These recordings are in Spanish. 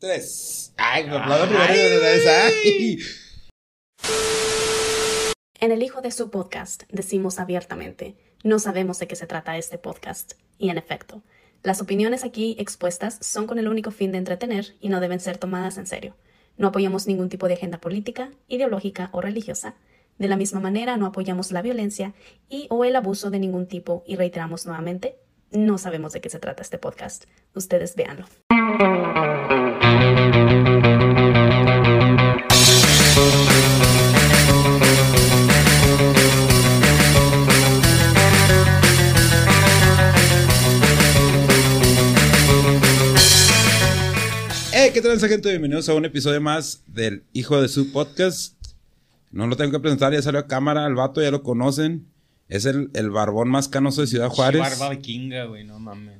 Tres. Ay, me aplaudo primero de vez. Ay. En el hijo de su podcast decimos abiertamente, no sabemos de qué se trata este podcast. Y en efecto, las opiniones aquí expuestas son con el único fin de entretener y no deben ser tomadas en serio. No apoyamos ningún tipo de agenda política, ideológica o religiosa. De la misma manera, no apoyamos la violencia y o el abuso de ningún tipo y reiteramos nuevamente, no sabemos de qué se trata este podcast. Ustedes véanlo. ¿Qué tal gente? Bienvenidos a un episodio más del Hijo de su Podcast. No lo tengo que presentar, ya salió a cámara, el vato ya lo conocen. Es el, el barbón más canoso de Ciudad Juárez. Barba vikinga, güey, no mames.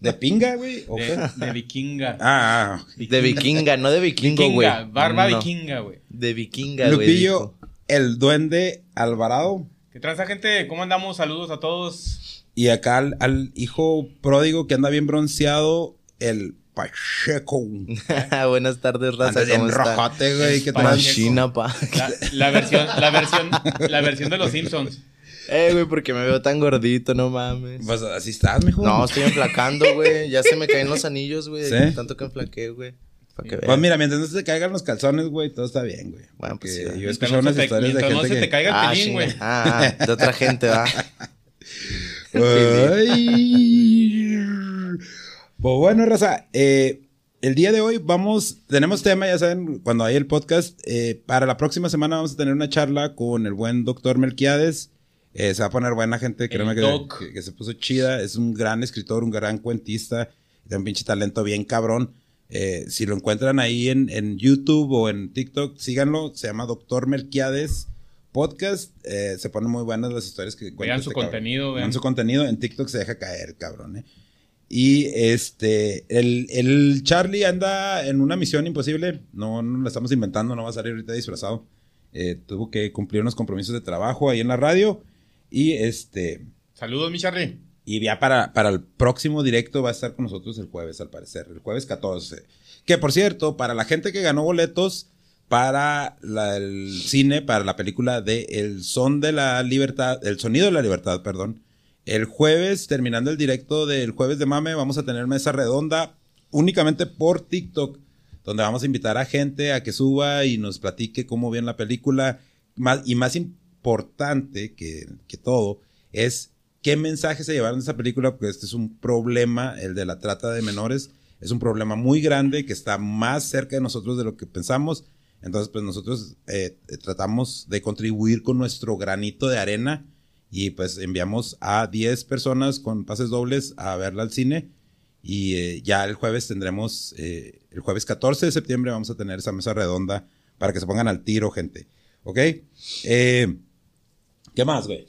¿De pinga, güey? ¿O qué? De, de vikinga. Ah, ah. De vikinga, no de vikingo, güey. Vikinga, barba No, vikinga, güey. De vikinga, güey. Lupillo, dijo. el duende Alvarado. ¿Qué transa, gente? ¿Cómo andamos? Saludos a todos. Y acá al, al hijo pródigo que anda bien bronceado, el Pacheco. Buenas tardes, raza. Andas ¿Cómo está? güey. ¿Qué. Machina, pa. La, la versión, la versión, la versión de los Simpsons. Eh, güey, porque me veo tan gordito, no mames. Pues así estás, mijo. No, estoy enflacando, güey. Ya se me caen los anillos, güey. ¿Sí? Tanto que enflaqué, güey. Para que Pues mira, mientras no se te caigan los calzones, güey, todo está bien, güey. Bueno, pues sí, yo he Mientras escuchado no unas se te- historias de no se que... te caiga el Ah, pelín, güey. Ah, de otra gente, va. Ay. Pues bueno, raza, eh, el día de hoy vamos, tenemos tema, ya saben, cuando hay el podcast, eh, para la próxima semana vamos a tener una charla con el buen doctor Melquiades. Eh, se va a poner buena gente, créeme que, se puso chida. Es un gran escritor, un gran cuentista, tiene un pinche talento bien cabrón. Eh, si lo encuentran ahí en, en YouTube o en TikTok, síganlo. Se llama Doctor Melquiades Podcast. Eh, se ponen muy buenas las historias que cuenta Vean su este cabrón. contenido, Vean vean. su contenido. En TikTok se deja caer, cabrón, ¿eh? Y este, el, el Charlie anda en una misión imposible. No, no la estamos inventando, no va a salir ahorita disfrazado. Eh, tuvo que cumplir unos compromisos de trabajo ahí en la radio. Y este, Saludos, mi Charlie. y ya para, para el próximo directo va a estar con nosotros el jueves, al parecer. El jueves 14. Que por cierto, para la gente que ganó boletos para la- el cine, para la película de El Son de la Libertad, El Sonido de la Libertad, perdón. El jueves, terminando el directo del jueves de mame, vamos a tener mesa redonda únicamente por TikTok, donde vamos a invitar a gente a que suba y nos platique cómo ven la película. Más, y más importante que, que todo es qué mensaje se llevaron de esa película, porque este es un problema, el de la trata de menores, es un problema muy grande que está más cerca de nosotros de lo que pensamos. Entonces, pues nosotros eh, tratamos de contribuir con nuestro granito de arena y pues enviamos a 10 personas con pases dobles a verla al cine. Y eh, ya el jueves tendremos, eh, el jueves 14 de septiembre vamos a tener esa mesa redonda para que se pongan al tiro, gente. ¿Ok? Eh, ¿Qué más, güey?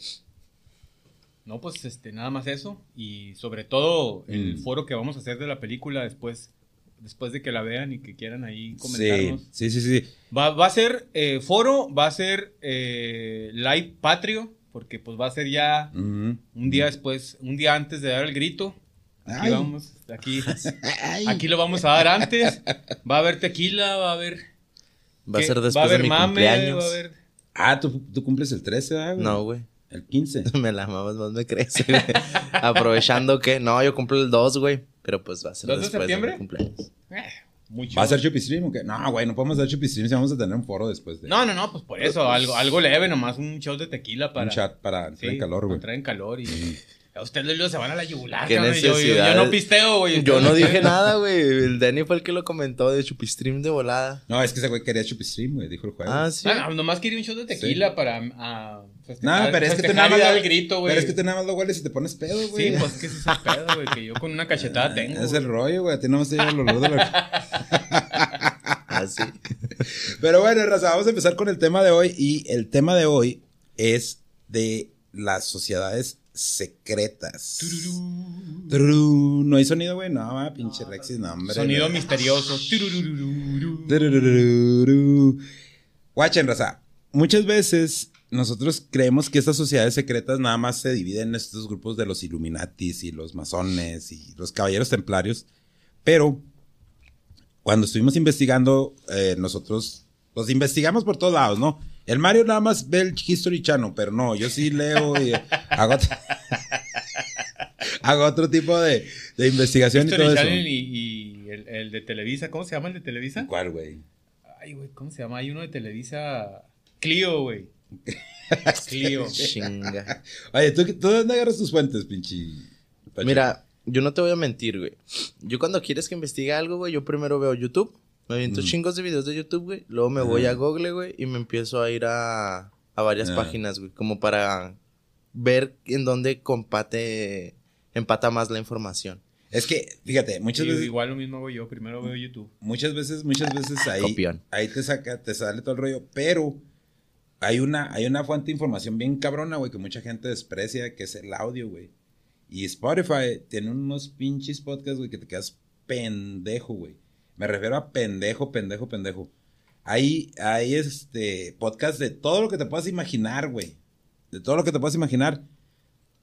No, pues este, nada más eso. Y sobre todo el Mm. foro que vamos a hacer de la película después, después de que la vean y que quieran ahí Sí, comentarnos. sí, sí, sí. Va, va a ser eh, foro, va a ser eh, live patrio, porque pues va a ser ya Ujú. un día después, un día antes de dar el grito. Aquí Ay. vamos, aquí, aquí lo vamos a dar antes. Va a haber tequila, va a haber. Va a ser va a después haber de mi mame, cumpleaños. va a haber. Ah, ¿tú, tú cumples el 13, ¿verdad, güey? No, güey. El 15. Me la mamas más me crece, güey. Aprovechando que... No, yo cumplo el 2, güey. Pero pues va a ser ¿2 de después septiembre? mi cumpleaños. Eh, mucho. ¿Va a ser Chupistream o qué? No, güey, no podemos hacer Chupistream si vamos a tener un foro después de No, no, no, pues por eso, algo, algo leve, nomás un shot de tequila para. un chat para entrar en calor, güey. Entrar en calor y. A ustedes luego se van a la yugular, Qué cabrón, yo, yo- yo necesidad. no pisteo, güey. Yo no dije nada, güey. El Danny fue el que lo comentó de Chupistream de volada. No, es que ese güey quería Chupistream, güey, dijo el jueves. Ah, sí. Ah, no, nomás quería un shot de tequila para. ah, No, festejar- pero es que tú festejar nada más el grito, güey. Pero es que tú nada más lo hueles y te pones pedo, güey. Sí, pues que ese es el pedo, güey, que yo con una cachetada tengo. Es el rollo, güey. A ti no me llega el olor de la... Ah, sí. Pero bueno, Raza, vamos a empezar con el tema de hoy. Y el tema de hoy es de las sociedades secretas. Tururú. No hay sonido, güey. No, va, pinche Rexis, no, hombre. Sonido güey. misterioso. Guachen, raza. Muchas veces nosotros creemos que estas sociedades secretas nada más se dividen en estos grupos de los Illuminatis y los masones y los caballeros templarios. Pero cuando estuvimos investigando, eh, nosotros, pues investigamos por todos lados, ¿no? El Mario nada más ve el History Channel, pero no, yo sí leo y hago, otro, hago otro tipo de, de investigación y todo eso. Channel y, y el, el de Televisa, ¿cómo se llama el de Televisa? ¿Cuál, güey? Ay, güey, ¿cómo se llama? Hay uno de Televisa. Clio, güey. Clio. Chinga. Oye, ¿tú, ¿tú de dónde agarras tus fuentes, pinche? Mira, yo no te voy a mentir, güey. Yo cuando quieres que investigue algo, güey, yo primero veo YouTube. Me aviento Mm. chingos de videos de YouTube, güey. Luego me voy Ajá. a Google, güey, y me empiezo a ir a, a varias Ah. páginas, güey. Como para ver en dónde compate, empata más la información. Es que, fíjate, muchas Sí, veces, igual lo mismo hago yo. Primero veo YouTube. muchas veces, muchas veces ahí, Copión. ahí te saca, te sale todo el rollo, pero hay una, hay una fuente de información bien cabrona, güey, que mucha gente desprecia, que es el audio, güey. Y Spotify tiene unos pinches podcasts, güey, que te quedas pendejo, güey. Me refiero a pendejo, pendejo, pendejo. Hay, hay este podcast de todo lo que te puedas imaginar, güey. De todo lo que te puedas imaginar.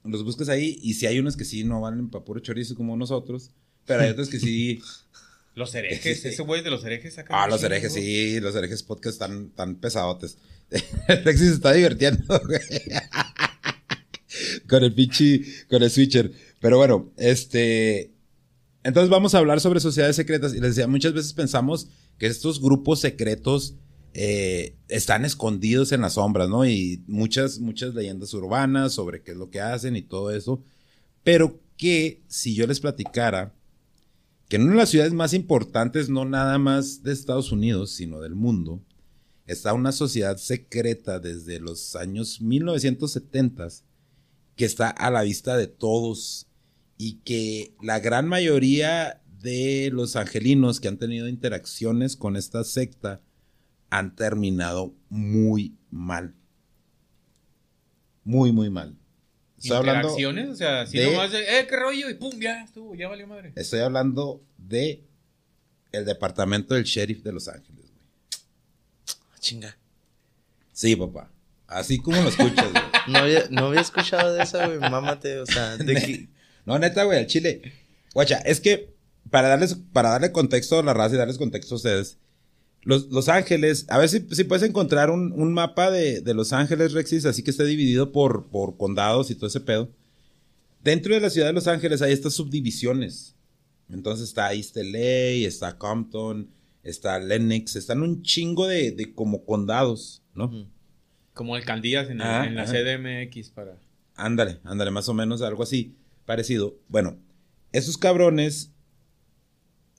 Los buscas ahí y si hay unos que sí no valen para puro chorizo como nosotros, pero hay otros que sí. Los herejes. Ese güey de los herejes saca. Ah, los herejes, sí, los herejes podcast tan, tan pesadotes. Alexis se está divirtiendo, con el pinche, con el switcher. Pero bueno, este. Entonces vamos a hablar sobre sociedades secretas. Y les decía, muchas veces pensamos que estos grupos secretos eh, están escondidos en las sombras, ¿no? Y muchas, muchas leyendas urbanas sobre qué es lo que hacen y todo eso. Pero que si yo les platicara que en una de las ciudades más importantes, no nada más de Estados Unidos, sino del mundo, está una sociedad secreta desde los años 1970 que está a la vista de todos y que la gran mayoría de los angelinos que han tenido interacciones con esta secta han terminado muy mal. Muy, muy mal. Estoy Interacciones, o sea, si de- nomás de, eh, qué rollo, y pum, ya estuvo, ya valió madre. estoy hablando de el departamento del sheriff de Los Ángeles. Chinga. Sí, papá. Así como lo escuchas, güey. No había, no había escuchado de eso, güey. Mámate, o sea, de que... No, neta, güey, al chile. Guacha, es que para darles, para darle contexto a la raza y darles contexto a ustedes, los, Los Ángeles, a ver si, si puedes encontrar un, un mapa de, de Los Ángeles, Rexis, así que esté dividido por, por condados y todo ese pedo. Dentro de la ciudad de Los Ángeles hay estas subdivisiones. Entonces está East LA, está Compton, está Lenox, están un chingo de, de como condados, ¿no? Como alcaldías en, el- en la. CDMX para... Ándale, ándale, más o menos algo así, parecido. Bueno, esos cabrones,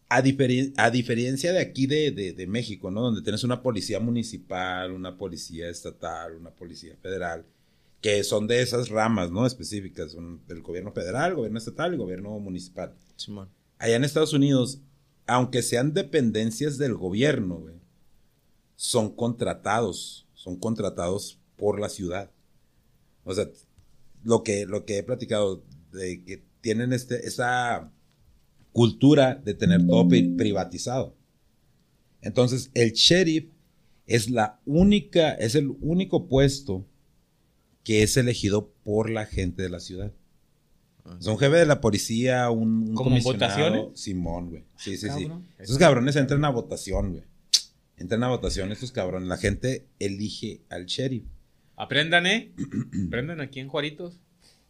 a, diferi- a diferencia de aquí de, de- de México, ¿no? Donde tienes una policía municipal, una policía estatal, una policía federal, que son de esas ramas, ¿no? Específicas, son del gobierno federal, gobierno estatal y gobierno municipal. Simón. Allá en Estados Unidos, aunque sean dependencias del gobierno, son contratados, son contratados por la ciudad. O sea, lo que, lo que he platicado, de que tienen este, esa cultura de tener todo pri- privatizado. Entonces, el sheriff es la única, es el único puesto que es elegido por la gente de la ciudad. Ah. Es un jefe de la policía, un, un. Simón, güey. Sí, sí, sí. Cabrón. Esos cabrones entran a votación, güey. Entran a votación estos cabrones. La gente elige al sheriff. Aprendan, ¿eh? Aprendan aquí en Juaritos.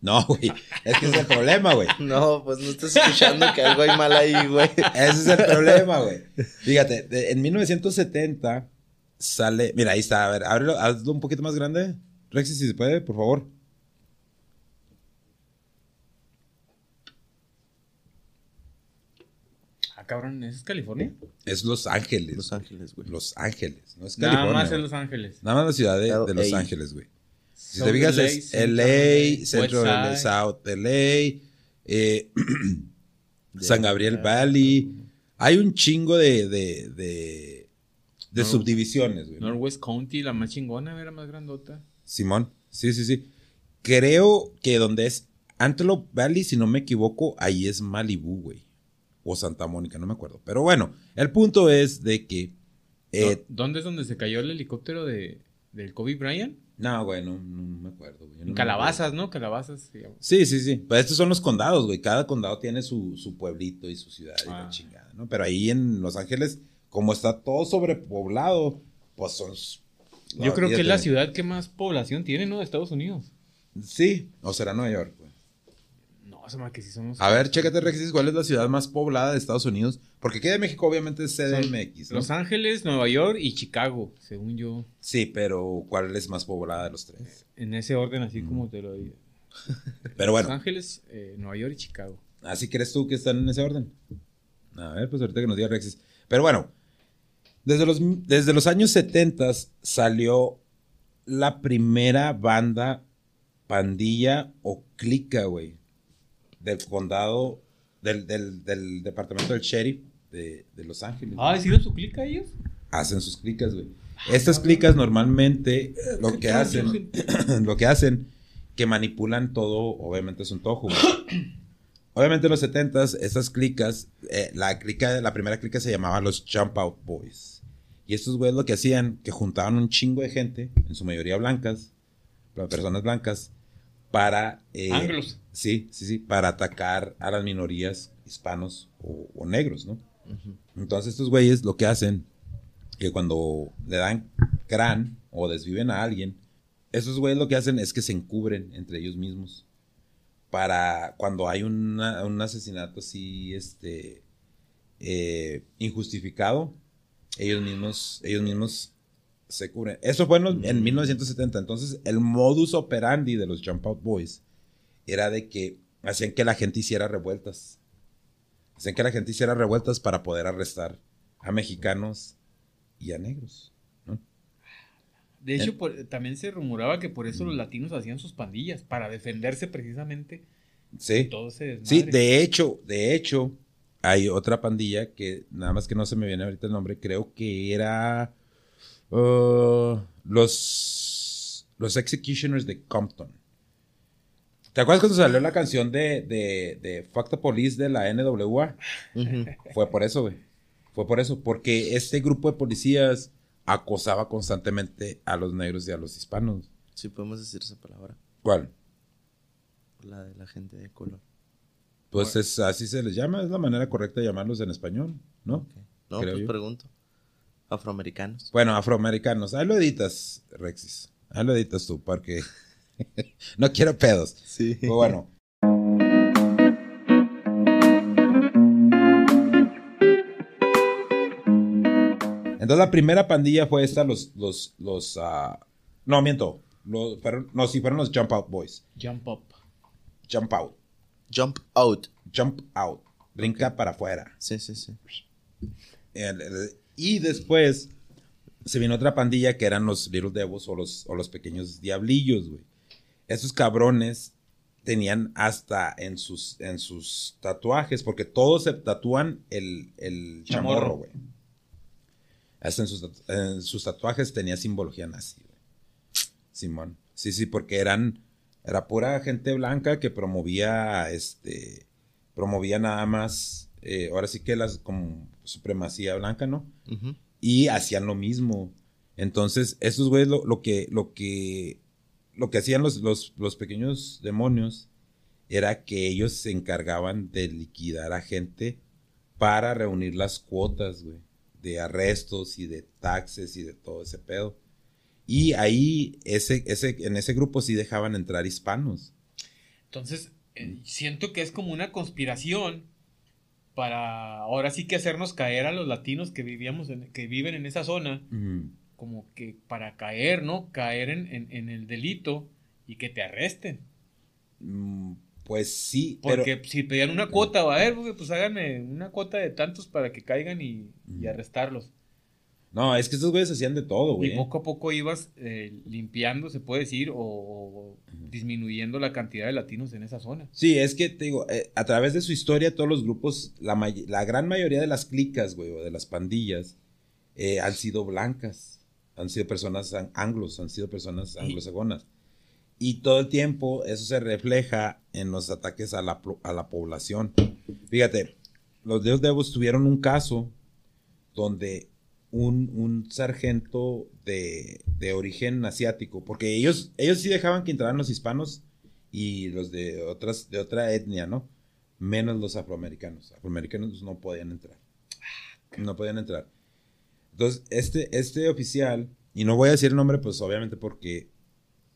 No, güey. Es que es el problema, güey. No, pues no estás escuchando que algo hay mal ahí, güey. Ese es el problema, güey. Fíjate, de- en 1970 sale. Mira, ahí está. A ver, ábrelo, hazlo un poquito más grande. Rexy, si se puede, por favor. Ah, cabrón, ¿eso es California? Es Los Ángeles. Los Ángeles, güey. Los Ángeles. No es Nada California. más en güey. Los Ángeles. Nada más la ciudad de, de Los. Ángeles, güey. Si South te fijas, LA, es Central LA, Centro LA. South LA, eh, San Gabriel Valley. Hay un chingo de, de, de, subdivisiones, güey. Northwest County, la más chingona, era más grandota. Simón, sí, sí, sí. Creo que donde es Antelope Valley, si no me equivoco, ahí es Malibu, güey. O Santa Mónica, no me acuerdo. Pero bueno, el punto es de que... eh, ¿Dónde es donde se cayó el helicóptero de, del Kobe Bryant? No, güey, no, no me acuerdo, güey. Yo no me Calabazas, ¿no? Calabazas. llama. Sí, sí, sí. Pues estos son los condados, güey. Cada condado tiene su, su pueblito y su ciudad y la Ah. chingada, ¿no? Pero ahí en Los Ángeles, como está todo sobrepoblado, pues son. Yo creo que es la ciudad que más población tiene, ¿no? De Estados Unidos. Sí, o será Nueva York, me que sí somos. A ver, chécate, Rexis, ¿cuál es la ciudad más poblada de Estados Unidos? Porque aquí de México, obviamente, es CDMX, ¿no? Los Ángeles, Nueva York y Chicago, según yo. Sí, pero ¿cuál es más poblada de los tres? En ese orden, así Mm. como te lo digo. Pero bueno, Los Ángeles, eh, Nueva York y Chicago. ¿así crees tú que están en ese orden? A ver, pues ahorita que nos diga Rexis. Pero bueno, desde los, desde los años 70 salió la primera banda, pandilla o clica, güey, del condado, del, del, del departamento del sheriff de, de Los Ángeles. Ah, ¿hicieron su clic a ellos? hacen sus clicas, güey. Estas clicas normalmente lo que hacen, lo que hacen, que manipulan todo, obviamente es un tojo, güey. Obviamente en los 70s, estas clicas, eh, la clica, la primera clica se llamaba los Jump Out Boys. Y estos güeyes lo que hacían, que juntaban un chingo de gente, en su mayoría blancas, personas blancas, para... eh, Anglos. Sí, sí, sí, para atacar a las minorías hispanos o, o negros, ¿no? Entonces estos güeyes lo que hacen, que cuando le dan crán o desviven a alguien, esos güeyes lo que hacen es que se encubren entre ellos mismos. Para cuando hay una- un asesinato así, este, eh, injustificado, ellos mismos, ellos mismos se cubren. Eso fue en, los- en 1970. Entonces, el modus operandi de los Jump Out Boys era de que hacían que la gente hiciera revueltas. Hacían que la gente hiciera revueltas para poder arrestar a mexicanos y a negros. ¿no? De hecho, por- también se rumoraba que por eso los latinos hacían sus pandillas, para defenderse precisamente Sí. Sí, de hecho, de hecho, hay otra pandilla que nada más que no se me viene ahorita el nombre, creo que era uh, los los Executioners de Compton. ¿Te acuerdas cuando salió la canción de, de, de Fuck the Police de la NWA? Fue por eso, güey. Fue por eso, porque este grupo de policías acosaba constantemente a los negros y a los hispanos. Sí, podemos decir esa palabra. ¿Cuál? La de la gente de color. Pues es, así se les llama, es la manera correcta de llamarlos en español, ¿no? No, Creo pues yo. pregunto. Afroamericanos. Bueno, afroamericanos. Ahí lo editas, Rexis. Ahí lo editas tú, porque no quiero pedos. Sí. Pero bueno. Entonces la primera pandilla fue esta, los, los, los, ah, no, miento, los, fueron, no, sí, fueron los Jump Out Boys. Jump up. Jump Out, Jump out. Jump Out, brinca para afuera. Sí, sí, sí. El- el- y después se vino otra pandilla que eran los Little Devils o los, o los pequeños diablillos, güey. Esos cabrones tenían hasta en sus, en sus tatuajes, porque todos se tatúan el, el chamorro, güey. Hasta en sus, en sus tatuajes tenía simbología nazi, güey. Simón. Sí, sí, porque eran, era pura gente blanca que promovía, este, promovía nada más, eh, ahora sí que las, como supremacía blanca, ¿no? Y hacían lo mismo. Entonces, estos güeyes lo, lo que, lo que, lo que hacían los, los, los pequeños demonios era que ellos se encargaban de liquidar a gente para reunir las cuotas, güey, de arrestos y de taxes y de todo ese pedo. Y ahí, ese, ese, en ese grupo sí dejaban entrar hispanos. Entonces, eh, siento que es como una conspiración para ahora sí que hacernos caer a los latinos que vivíamos en- que viven en esa zona, como que para caer, ¿no? Caer en, en- en el delito y que te arresten. Mm, Pues sí, pero... Porque si pedían una cuota, a ver, pues háganme una cuota de tantos para que caigan y, arrestarlos. No, es que estos güeyes hacían de todo, güey. Y poco a poco ibas eh, limpiando, se puede decir, o, o disminuyendo la cantidad de latinos en esa zona. Sí, es que te digo, eh, a través de su historia, todos los grupos, la, may- la gran mayoría de las clicas, güey, o de las pandillas, eh, han sido blancas, han sido personas an- anglos, han sido personas anglosajonas. Y todo el tiempo eso se refleja en los ataques a la, plo- a la población. Fíjate, los Dios Devos tuvieron un caso donde un, un sargento de, de origen asiático, porque ellos, ellos sí dejaban que entraran los hispanos y los de otras, de otra etnia, ¿no? Menos los afroamericanos. Afroamericanos no podían entrar. No podían entrar. Entonces, este, este oficial, y no voy a decir el nombre, pues obviamente porque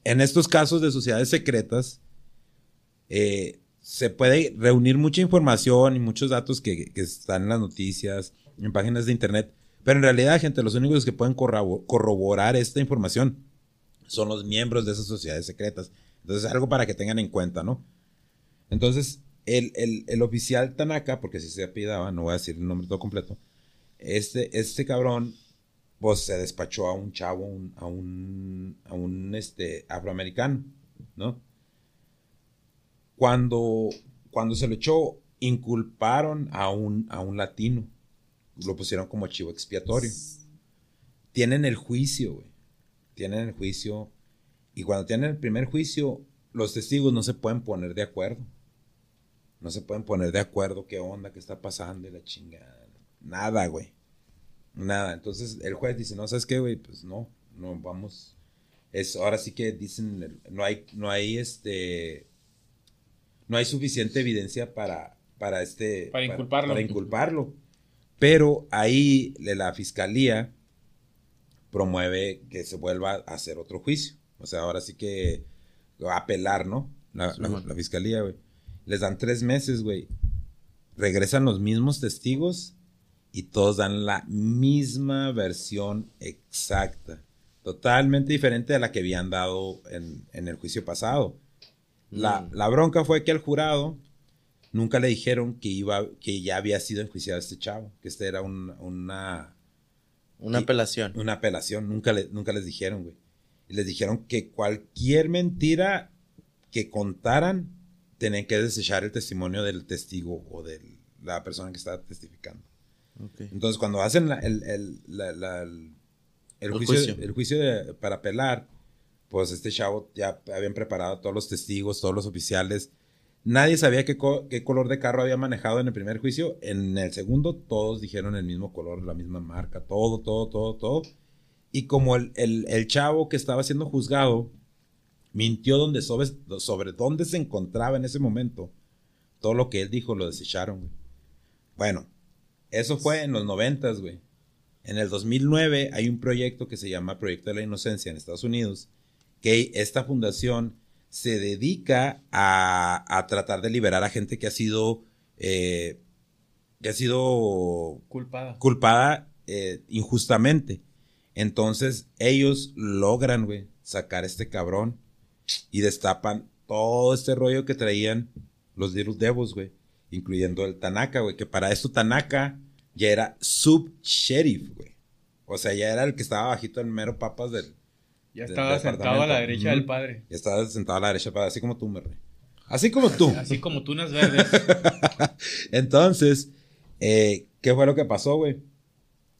en estos casos de sociedades secretas, eh, se puede reunir mucha información y muchos datos que, que están en las noticias, en páginas de internet, pero en realidad, gente, los únicos que pueden corroborar esta información son los miembros de esas sociedades secretas. Entonces, algo para que tengan en cuenta, ¿no? Entonces, el, el- el oficial Tanaka, porque si se apellidaba, no voy a decir el nombre todo completo, este, este cabrón, pues se despachó a un chavo, a un, a un este, afroamericano, ¿no? Cuando, cuando se lo echó, inculparon a un, a un latino. Lo pusieron como chivo expiatorio. Tienen el juicio, güey. Tienen el juicio. Y cuando tienen el primer juicio, los testigos no se pueden poner de acuerdo. No se pueden poner de acuerdo qué onda, qué está pasando y la chingada. Nada, güey. Nada. Entonces el juez dice, no, ¿sabes qué, güey? Pues no, no, vamos. Es, ahora sí que dicen, no hay, no hay este, no hay suficiente evidencia para, para este, Para inculparlo. para inculparlo. Pero ahí la fiscalía promueve que se vuelva a hacer otro juicio. O sea, ahora sí que va a apelar, ¿no? La, la- fiscalía, güey. Les dan tres meses, güey. Regresan los mismos testigos y todos dan la misma versión exacta. Totalmente diferente a la que habían dado en, en el juicio pasado. La, Mm. la bronca fue que al jurado nunca le dijeron que iba, que ya había sido enjuiciado este chavo, que este era un- una, Una apelación. una apelación, nunca, le- nunca les dijeron, güey. Y les dijeron que cualquier mentira que contaran, tenían que desechar el testimonio del testigo o de la persona que estaba testificando. Ok. Entonces, cuando hacen la- el, el- la- la- el- el El juicio, juicio. el juicio de- para apelar, pues este chavo ya habían preparado a todos los testigos, todos los oficiales. Nadie sabía qué, co- qué color de carro había manejado en el primer juicio. En el segundo, todos dijeron el mismo color, la misma marca, todo, todo, todo, todo. Y como el, el- chavo que estaba siendo juzgado mintió sobre, sobre dónde se encontraba en ese momento, todo lo que él dijo lo desecharon, güey. Bueno, eso fue en los noventas, güey. En el 2009 hay un proyecto que se llama Proyecto de la Inocencia en Estados Unidos, que esta fundación se dedica a, a tratar de liberar a gente que ha sido, eh, que ha sido Culpada. culpada eh, injustamente. Entonces ellos logran, güey, sacar a este cabrón y destapan todo este rollo que traían los Little Devils, güey, incluyendo el Tanaka, güey, que para esto Tanaka ya era sub-sheriff, güey. O sea, ya era el que estaba bajito en mero papas del... Ya del estaba sentado a la derecha del padre. Ya estaba sentado a la derecha, para- así como tú, me Así como tú. Así como tunas verdes. Entonces, eh, ¿qué fue lo que pasó, güey?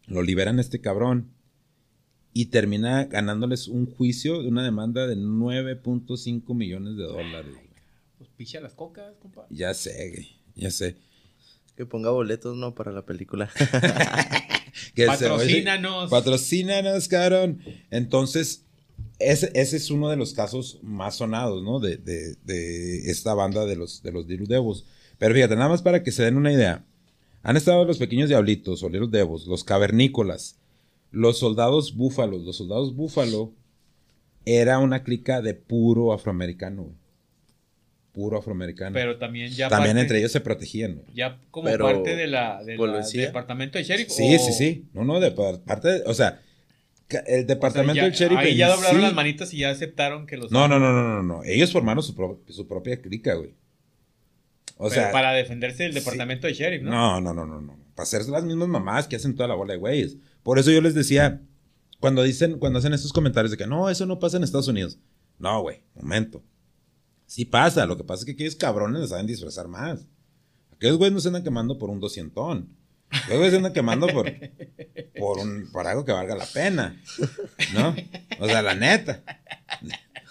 Lo liberan a este cabrón y termina ganándoles un juicio de una demanda de 9.5 millones de dólares. güey. Pues picha las cocas, compa. Ya sé, güey, ya sé. Que ponga boletos, ¿no? Para la película. Que se- Patrocínanos. Patrocínanos, cabrón. Entonces, ese, ese es uno de los casos más sonados, ¿no? De, de- de esta banda de los, de los Little Devils. Pero fíjate, nada más para que se den una idea. Han estado los pequeños diablitos o Little Devils, los cavernícolas, los soldados búfalos. Los soldados búfalo era una clica de puro afroamericano. Puro afroamericano. Pero también ya También parte- entre ellos se protegían, güey. Ya como Pero, parte de la, de la- ¿policía? del departamento de sheriff. Sí, o- sí, sí. No, no, de par- parte, de- o sea, el departamento del sheriff. Ahí ya doblaron sí- las manitas y ya aceptaron que los. No, no, no, no, no, no. Ellos formaron su, pro- su propia clica, güey. O sea, para defenderse del departamento de sheriff, ¿no? no, no, no, no, no. Para hacer las mismas mamás que hacen toda la bola de güeyes. Por eso yo les decía, cuando dicen, cuando hacen estos comentarios de que no, eso no pasa en Estados Unidos. No, güey, momento. Sí pasa, lo que pasa es que aquellos cabrones les saben disfrazar más. Aquellos güeyes no se andan quemando por un doscientón. Güeyes se andan quemando por, por, un, por algo que valga la pena. ¿No? O sea, la neta.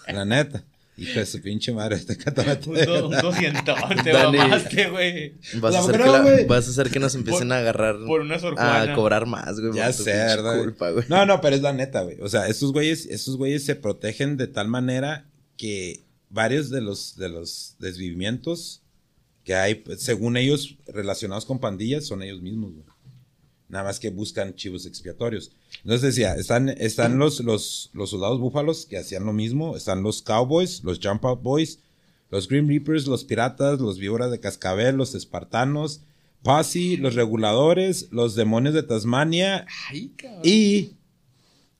La neta. Hijo de su pinche madre, este catamate. Un, do- un doscientón, te mamaste, güey. Vas a, hacer que la- vas a hacer que nos empiecen Por- a agarrar Por una sorjuana. a cobrar más, güey. Ya sé, ¿verdad? culpa, güey. No, no, pero es la neta, güey. O sea, estos güeyes, estos güeyes se protegen de tal manera que varios de los, de los desvivimientos que hay, pues, según ellos, relacionados con pandillas, son ellos mismos, güey. Nada más que buscan chivos expiatorios. Entonces decía, están, están los, los, los soldados búfalos que hacían lo mismo, están los cowboys, los jump out boys, los Grim Reapers, los piratas, los víboras de cascabel, los espartanos, Posse, los reguladores, los demonios de Tasmania Ay, y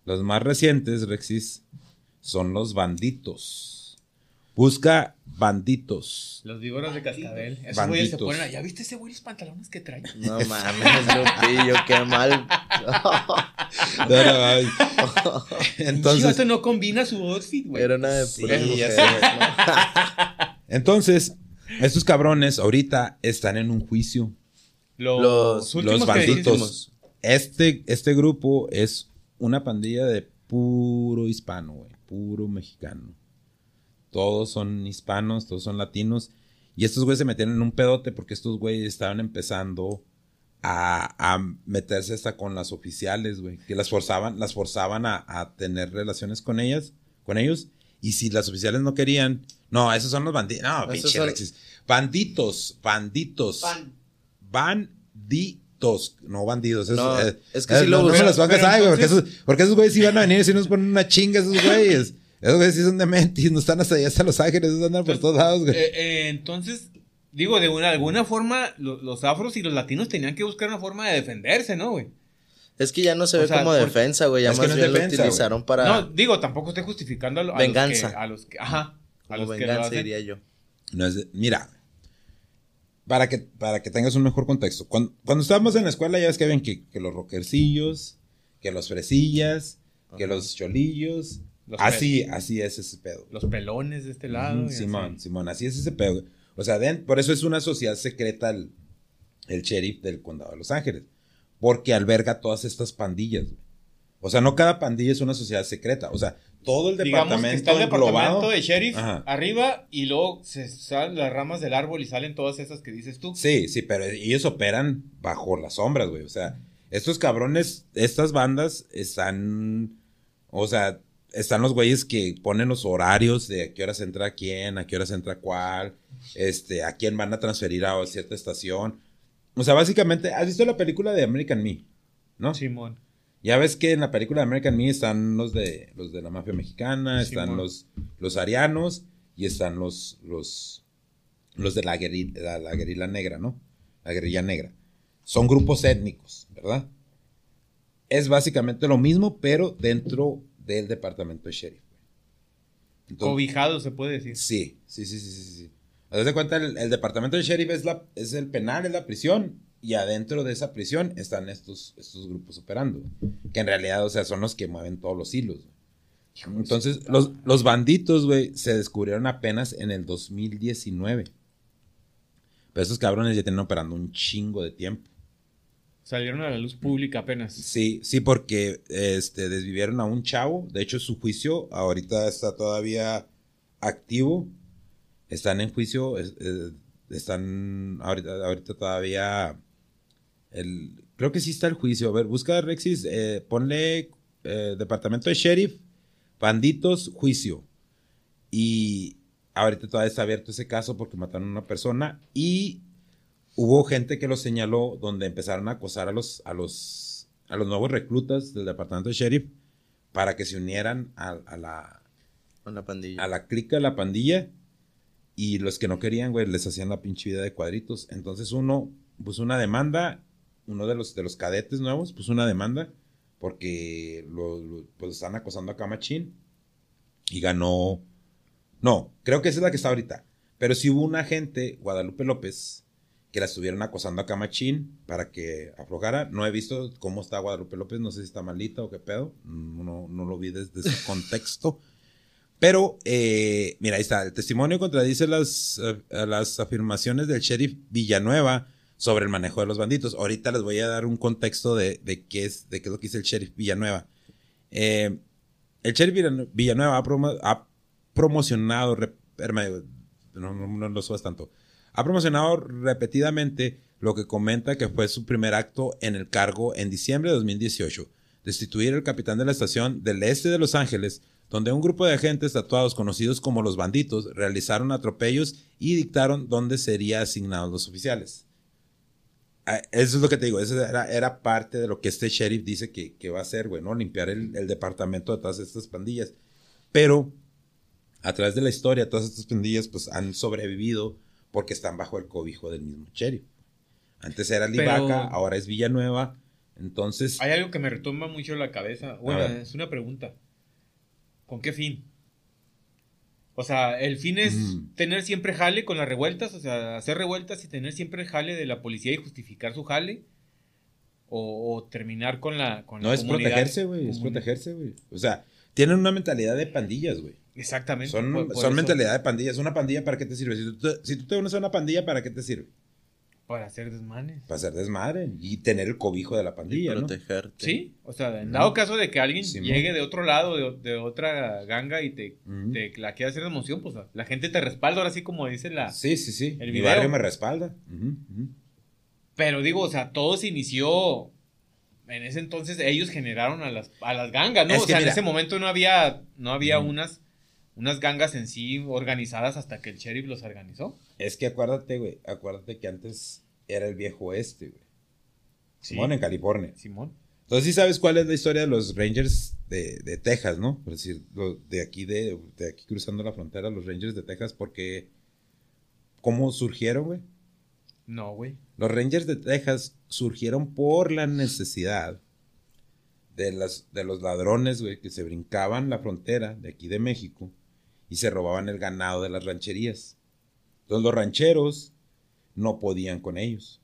los más recientes, Rexis, son los banditos. Busca banditos. Los víboras de cascabel. Esos güeyes se ponen allá. ¿Viste ese güey los pantalones que trae? No mames, Lupillo, qué mal. Entonces. Entonces, no combina su outfit, güey. Era una de Sí, ya sé. ¿no? entonces, estos cabrones ahorita están en un juicio. Los, Los- últimos los que dijiste. banditos. Este, este grupo es una pandilla de puro hispano, güey. Puro mexicano. Todos son hispanos, todos son latinos. Y estos güeyes se metieron en un pedote porque estos güeyes estaban empezando a, a meterse hasta con las oficiales, güey. Que las forzaban, las forzaban a, a tener relaciones con ellas, con ellos. Y si las oficiales no querían, no, esos son los bandidos. No, pinche son- Alexis. Banditos, banditos. Banditos, no bandidos. No, eh, es que eh, lo no, no me usan, las ahí, güey, porque esos, porque esos güeyes van a venir y si nos ponen una chinga esos güeyes. Esos güeyes sí son dementis, no están hasta allá, hasta Los Ángeles, esos andan por todos lados, güey. Eh, eh, entonces, digo, de una, alguna forma, lo- los afros y los latinos tenían que buscar una forma de defenderse, ¿no, güey? Es que ya no se O ve sea, como porque- defensa, güey. Ya Es más no bien defensa, lo utilizaron para No, digo, tampoco estoy justificando a, lo- a Venganza. los que, a los que, ajá, a como los que lo venganza, hacen. diría yo. No es de- mira, para que, para que tengas un mejor contexto. Cuando, cuando estábamos en la escuela, ya ves que ven que, que los rockercillos, que los fresillas, que los cholillos. Los así, así es ese pedo. Los pelones de este lado. Simón, así. Simón, así es ese pedo. O sea, por eso es una sociedad secreta el, el sheriff del condado de Los Ángeles. Porque alberga todas estas pandillas. güey. O sea, no cada pandilla es una sociedad secreta. O sea, todo el Digamos que departamento está el departamento de sheriff Ajá. arriba y luego se salen las ramas del árbol y salen todas esas que dices tú. Sí, sí, pero ellos operan bajo las sombras, güey. O sea, estos cabrones, estas bandas están, o sea, están los güeyes que ponen los horarios de a qué horas entra quién, a qué horas entra cuál, este, a quién van a transferir a cierta estación. O sea, básicamente, ¿has visto la película de American Me? ¿No? Simón. Ya ves que en la película de American Me están los de los de la mafia mexicana, están los los arianos y están los los los de la guerrilla, la, la guerrilla negra, ¿no? La guerrilla negra. Son grupos étnicos, ¿verdad? Es básicamente lo mismo, pero dentro del departamento de sheriff. Entonces- Cobijado se puede decir. Sí, sí, sí, sí, sí. sí. Haz de cuenta, el, el departamento del sheriff es, la, es el penal, es la prisión, y adentro de esa prisión están estos, estos grupos operando, que en realidad, o sea, son los que mueven todos los hilos. güey. Entonces, los, los banditos, güey, se descubrieron apenas en el 2019. Pero estos cabrones ya tienen operando un chingo de tiempo. Salieron a la luz pública apenas. Sí, sí, porque este, desvivieron a un chavo. De hecho, su juicio ahorita está todavía activo. Están en juicio. es- están ahorita, ahorita todavía. El, creo que sí está el juicio. A ver, busca Rexis. eh, ponle eh, Departamento de Sheriff, Banditos, Juicio. Y ahorita todavía está abierto ese caso porque mataron a una persona. Y hubo gente que lo señaló donde empezaron a acosar a los, a los, a los nuevos reclutas del departamento de sheriff para que se unieran a, a la, Con la pandilla. a la clica de la pandilla y los que no querían, güey, les hacían la pinche vida de cuadritos. Entonces uno puso una demanda, uno de los, de los cadetes nuevos puso una demanda porque lo, lo- pues están acosando a Camachín y ganó, no, creo que esa es la que está ahorita, pero sí hubo una agente, Guadalupe López, que la estuvieron acosando a Camachín para que aflojara. No he visto cómo está Guadalupe López, no sé si está malita o qué pedo, no, no lo vi desde ese contexto. Pero, eh, mira, ahí está. El testimonio contradice las, eh, las afirmaciones del sheriff Villanueva sobre el manejo de los banditos. Ahorita les voy a dar un contexto de, de qué, es, de qué es lo que dice el sheriff Villanueva. Eh, el sheriff Villan- Villanueva ha, promo- ha promocionado, no, no, no lo subas tanto, ha promocionado repetidamente lo que comenta que fue su primer acto en el cargo en diciembre de 2018, destituir al capitán de la estación del este de Los Ángeles, donde un grupo de agentes tatuados conocidos como los banditos realizaron atropellos y dictaron dónde serían asignados los oficiales. Ah, Eso es lo que te digo, eso era, parte de lo que este sheriff dice que, va a hacer, güey. Limpiar el, el departamento de todas estas pandillas. Pero a través de la historia, todas estas pandillas pues han sobrevivido porque están bajo el cobijo del mismo sheriff. Antes era Pero- Livaca, ahora es Villanueva. Entonces, Hay algo que me retumba mucho la cabeza. Bueno, es una pregunta. ¿Con qué fin? O sea, el fin es Mm. tener siempre jale con las revueltas, o sea, hacer revueltas y tener siempre el jale de la policía y justificar su jale. O, o terminar con la, con no la es comunidad- protegerse, güey, es protegerse, güey. O sea, tienen una mentalidad de pandillas, güey. Exactamente. Son, por- por son mentalidad de pandillas. ¿Una pandilla para qué te sirve? Si tú, te- si tú te unes a una pandilla, ¿para qué te sirve? Para hacer desmanes. Para hacer desmadre y tener el cobijo de la pandilla, protegerte. Sí, o sea, en dado caso de que alguien llegue de otro lado, de, de otra ganga y te, la quiera hacer de emoción, pues la gente te respalda, ahora sí como dice la... Sí, sí, sí. El Mi video. barrio me respalda. Pero digo, o sea, todo se inició. En ese entonces ellos generaron a las, a las gangas, ¿no? Es o sea, mira. en ese momento no había, no había unas, unas gangas en sí organizadas hasta que el sheriff los organizó. Es que acuérdate, güey. Acuérdate que antes era el viejo oeste, güey. Sí. Simón, en California. Simón. Entonces, sí sabes cuál es la historia de los Rangers de, de Texas, ¿no? Por decir, lo- de aquí, de, de aquí cruzando la frontera, los Rangers de Texas, porque. ¿Cómo surgieron, güey? No, güey. Los Rangers de Texas surgieron por la necesidad de, las, de los ladrones, güey, que se brincaban la frontera de aquí de México y se robaban el ganado de las rancherías. Entonces los rancheros no podían con ellos.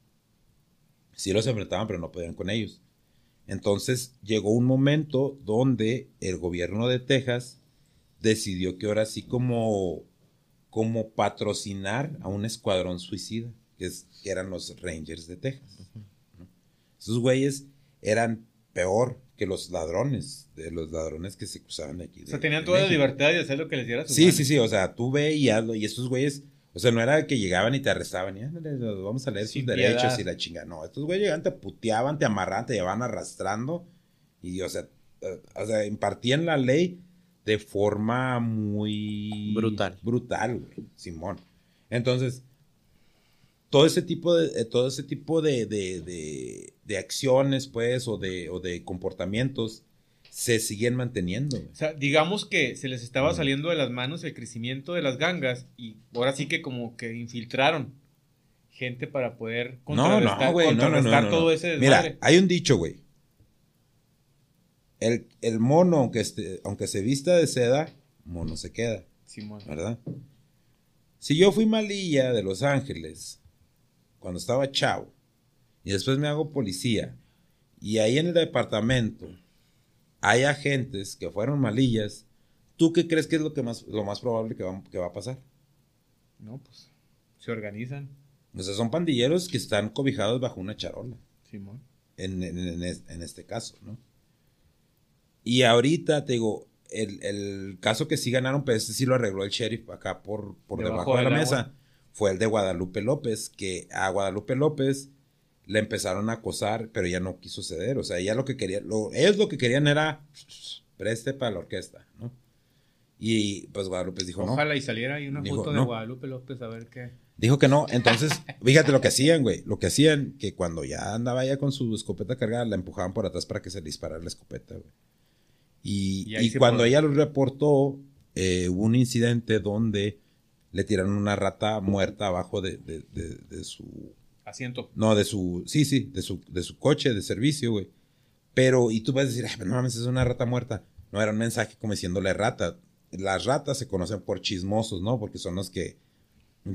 Sí los enfrentaban, pero no podían con ellos. Entonces llegó un momento donde el gobierno de Texas decidió que ahora sí como, como patrocinar a un escuadrón suicida, que, eran los Rangers de Texas. Esos güeyes eran peor que los ladrones, de los ladrones que se cruzaban de aquí. O sea, tenían toda la libertad de hacer lo que les diera su Sí, gana. sí, sí, o sea, tú ve y hazlo, y estos güeyes, o sea, no era que llegaban y te arrestaban, y ándale, vamos a leer sus derechos y la chinga, no, estos güeyes llegaban, te puteaban, te amarraban, te llevaban arrastrando, y, o sea, eh, o sea, impartían la ley de forma muy... Brutal. Brutal, güey, Simón. Entonces, todo ese tipo de, eh, todo ese tipo de, de, de- de acciones, pues, o de, o de comportamientos, se siguen manteniendo, güey. O sea, digamos que se les estaba saliendo de las manos el crecimiento de las gangas y ahora sí que como que infiltraron gente para poder No, no, contrarrestar, güey, no, no, no, contrarrestar no, todo ese desmadre. Mira, hay un dicho, güey. El, el mono, aunque, esté- aunque se vista de seda, mono se queda, Simón. ¿verdad? Si yo fui malilla de Los Ángeles cuando estaba chavo y después me hago policía y ahí en el departamento hay agentes que fueron malillas, ¿tú qué crees que es lo, que más, lo más probable que va, que va a pasar? No, pues se organizan. O sea, son pandilleros que están cobijados bajo una charola. Simón. en, en- en es- en este caso, ¿no? Y ahorita, te digo, el, el caso que sí ganaron, pues este sí lo arregló el sheriff acá por, por Debajo debajo, de la mesa, fue el de Guadalupe López, que a Guadalupe López le empezaron a acosar, pero ella no quiso ceder, o sea, ella lo que quería, lo, ellos lo que querían era preste para la orquesta, ¿no? Y pues Guadalupe dijo, no, Ojalá y saliera ahí una Dijo, foto de no. Guadalupe López a ver qué. Dijo que no, entonces, fíjate lo que hacían, güey. Lo que hacían, que cuando ya andaba ya con su escopeta cargada, la empujaban por atrás para que se le disparara la escopeta, güey. Y, Y cuando puede. ella lo reportó, eh, hubo un incidente donde le tiraron una rata muerta abajo de, de- de- de su... Asiento. No, de su... Sí, sí, de su, de su coche de servicio, güey. Pero, y tú vas a decir, ay, pero no mames, es una rata muerta. No, era un mensaje como diciéndole rata. Las ratas se conocen por chismosos, ¿no? Porque son los que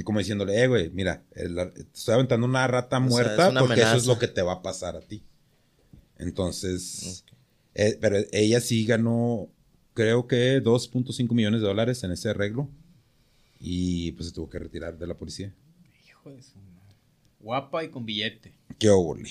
como diciéndole, eh, güey, mira, el- te estoy aventando una rata O sea, muerta es una porque eso es lo que te va a pasar a ti. Entonces, eh, pero ella sí ganó, creo que 2.5 millones de dólares en ese arreglo y pues se tuvo que retirar de la policía. Hijo de su. Guapa y con billete. Qué óvole.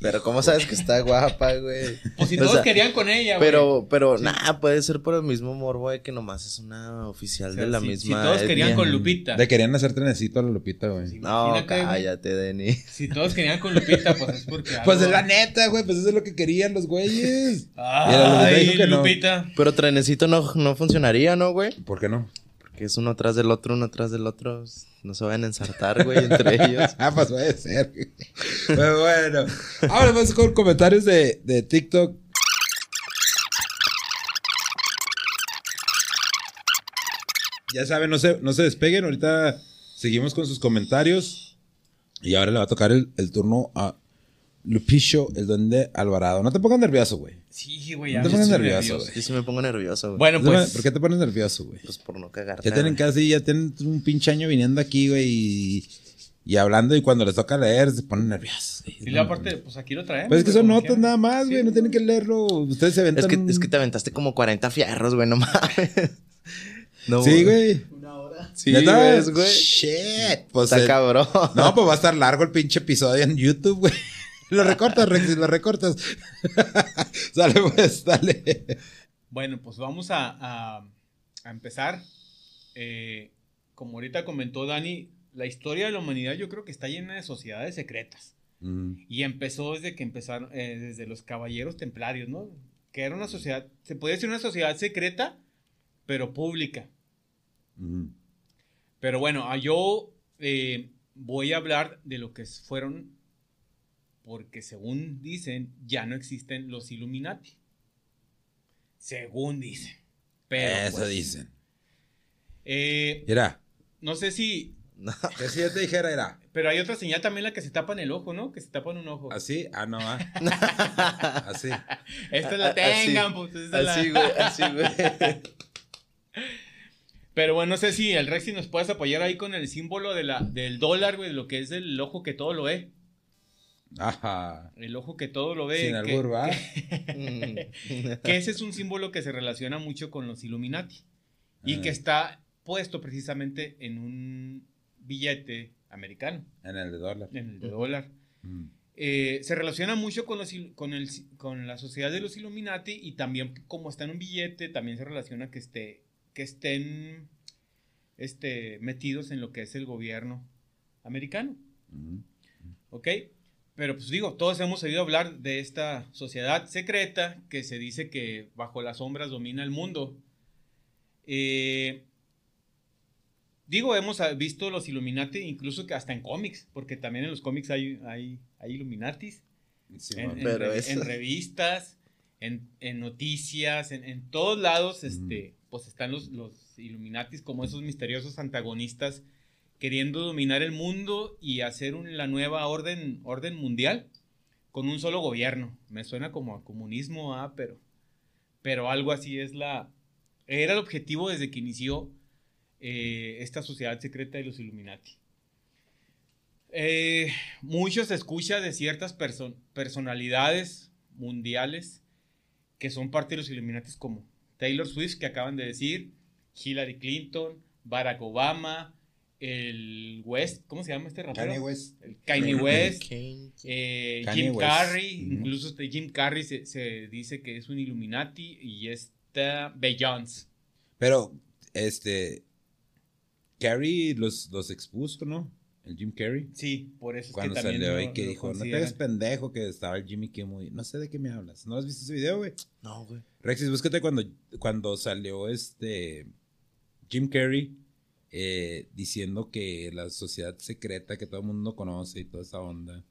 Pero ¿cómo sabes que está guapa, güey? Pues si O todos sea, querían con ella, güey. Pero, pero, nada, puede ser por el mismo morbo de que nomás es una oficial O sea, de la si- misma. Si todos querían con Lupita. Le querían hacer trenecito a la Lupita, güey. No, Imagínate, güey. cállate, Denny. Si todos querían con Lupita, pues es porque. Pues es la neta, güey, pues eso es lo que querían los güeyes. Lupita Ay, dijo que no. Lupita. Pero trenecito no, no funcionaría, ¿no, güey? ¿Por qué no? Porque es uno tras del otro, uno tras del otro. No se van a ensartar, güey, entre ellos. Ah, pues puede ser. Pero bueno. Ahora vamos con comentarios de, de TikTok. Ya saben, no se, no se despeguen. Ahorita seguimos con sus comentarios. Y ahora le va a tocar el, el turno a Lupicho, el duende Alvarado. No te pongas nervioso, güey. Sí, güey. No ya te me pongas nervioso, nervioso. Yo sí me pongo nervioso, güey. Bueno, pues. ¿Por qué te pones nervioso, güey? Pues por no cagar. Ya tienen casi, ya tienen un pinche año viniendo aquí, güey, y, y hablando, y cuando les toca leer, se ponen nerviosos. güey. Sí, la aparte, pues aquí lo traemos. Pues es que güey, son notas quiera. nada más, güey, Sí. no tienen que leerlo. Ustedes se aventan Es que, un- es que te aventaste como 40 fierros, güey, no mames. No, Sí, güey. Sí, ¿Neta? ves, güey. Shit. Pues Está el- cabrón. No, pues va a estar largo el pinche episodio en YouTube, güey. Lo recortas, lo recortas. Sale, pues, dale. Bueno, pues vamos a, a- a empezar. Eh, como ahorita comentó Dani, la historia de la humanidad yo creo que está llena de sociedades secretas. Mm, Y empezó desde que empezaron, eh, desde los caballeros templarios, ¿no? Que era una sociedad, se podía decir una sociedad secreta, pero pública. mm. Pero bueno, ah, yo eh, voy a hablar de lo que fueron, porque según dicen, ya no existen los Illuminati. Según dicen. Pero, Eso pues, dicen. eh, Mira, no sé si, No. que si yo te dijera era pero hay otra señal también la que se tapan el ojo, ¿no? Que se tapan un ojo. así, ah, no, ah. Así. Esta la A- así. tengan, pues. Así, güey, así, güey. Pero bueno, no sé si el Rexy nos puedes apoyar ahí con el símbolo de la, del dólar, güey, lo que es el ojo que todo lo ve. Ajá. El ojo que todo lo ve. Sin albur, ¿va? que- que ese es un símbolo que se relaciona mucho con los Illuminati. Y Ah. que está puesto precisamente en un billete americano, En el de dólar. en el de dólar. Mm. Eh, se relaciona mucho con, los, con, el, con la sociedad de los Illuminati y también como está en un billete, también se relaciona que, esté, que estén este, metidos en lo que es el gobierno americano. Mm. ¿Ok? Pero pues digo, todos hemos oído hablar de esta sociedad secreta que se dice que bajo las sombras domina el mundo. Eh, digo, hemos visto los Illuminati incluso que hasta en cómics, porque también en los cómics hay, hay, hay Illuminatis. Sí, en, revistas, en, en noticias, en, en todos lados, este, pues están los, los Illuminatis como esos misteriosos antagonistas queriendo dominar el mundo y hacer la nueva orden, orden mundial con un solo gobierno. Me suena como a comunismo, ah, pero, pero algo así es la... Era el objetivo desde que inició eh, esta sociedad secreta de los Illuminati. Eh, mucho se escucha de ciertas perso- personalidades mundiales que son parte de los Illuminati como Taylor Swift, que acaban de decir, Hillary Clinton, Barack Obama, el West, ¿cómo se llama este rapero? Kanye West. El Kanye West, Kanye- eh, Kanye Jim West. Carrey, incluso este Jim Carrey se, se dice que es un Illuminati y está Beyoncé. Pero, este. Carrie los, los expuso, ¿no? El Jim Carrey. Sí, por eso Cuando es que también salió lo- ahí que dijo, no te consideran". hagas pendejo que estaba el Jimmy Kimmel. No sé de qué me hablas. ¿No has visto ese video, güey? No, güey. Rexis, búscate cuando, cuando salió este Jim Carrey eh, diciendo que la sociedad secreta que todo el mundo conoce y toda esa onda.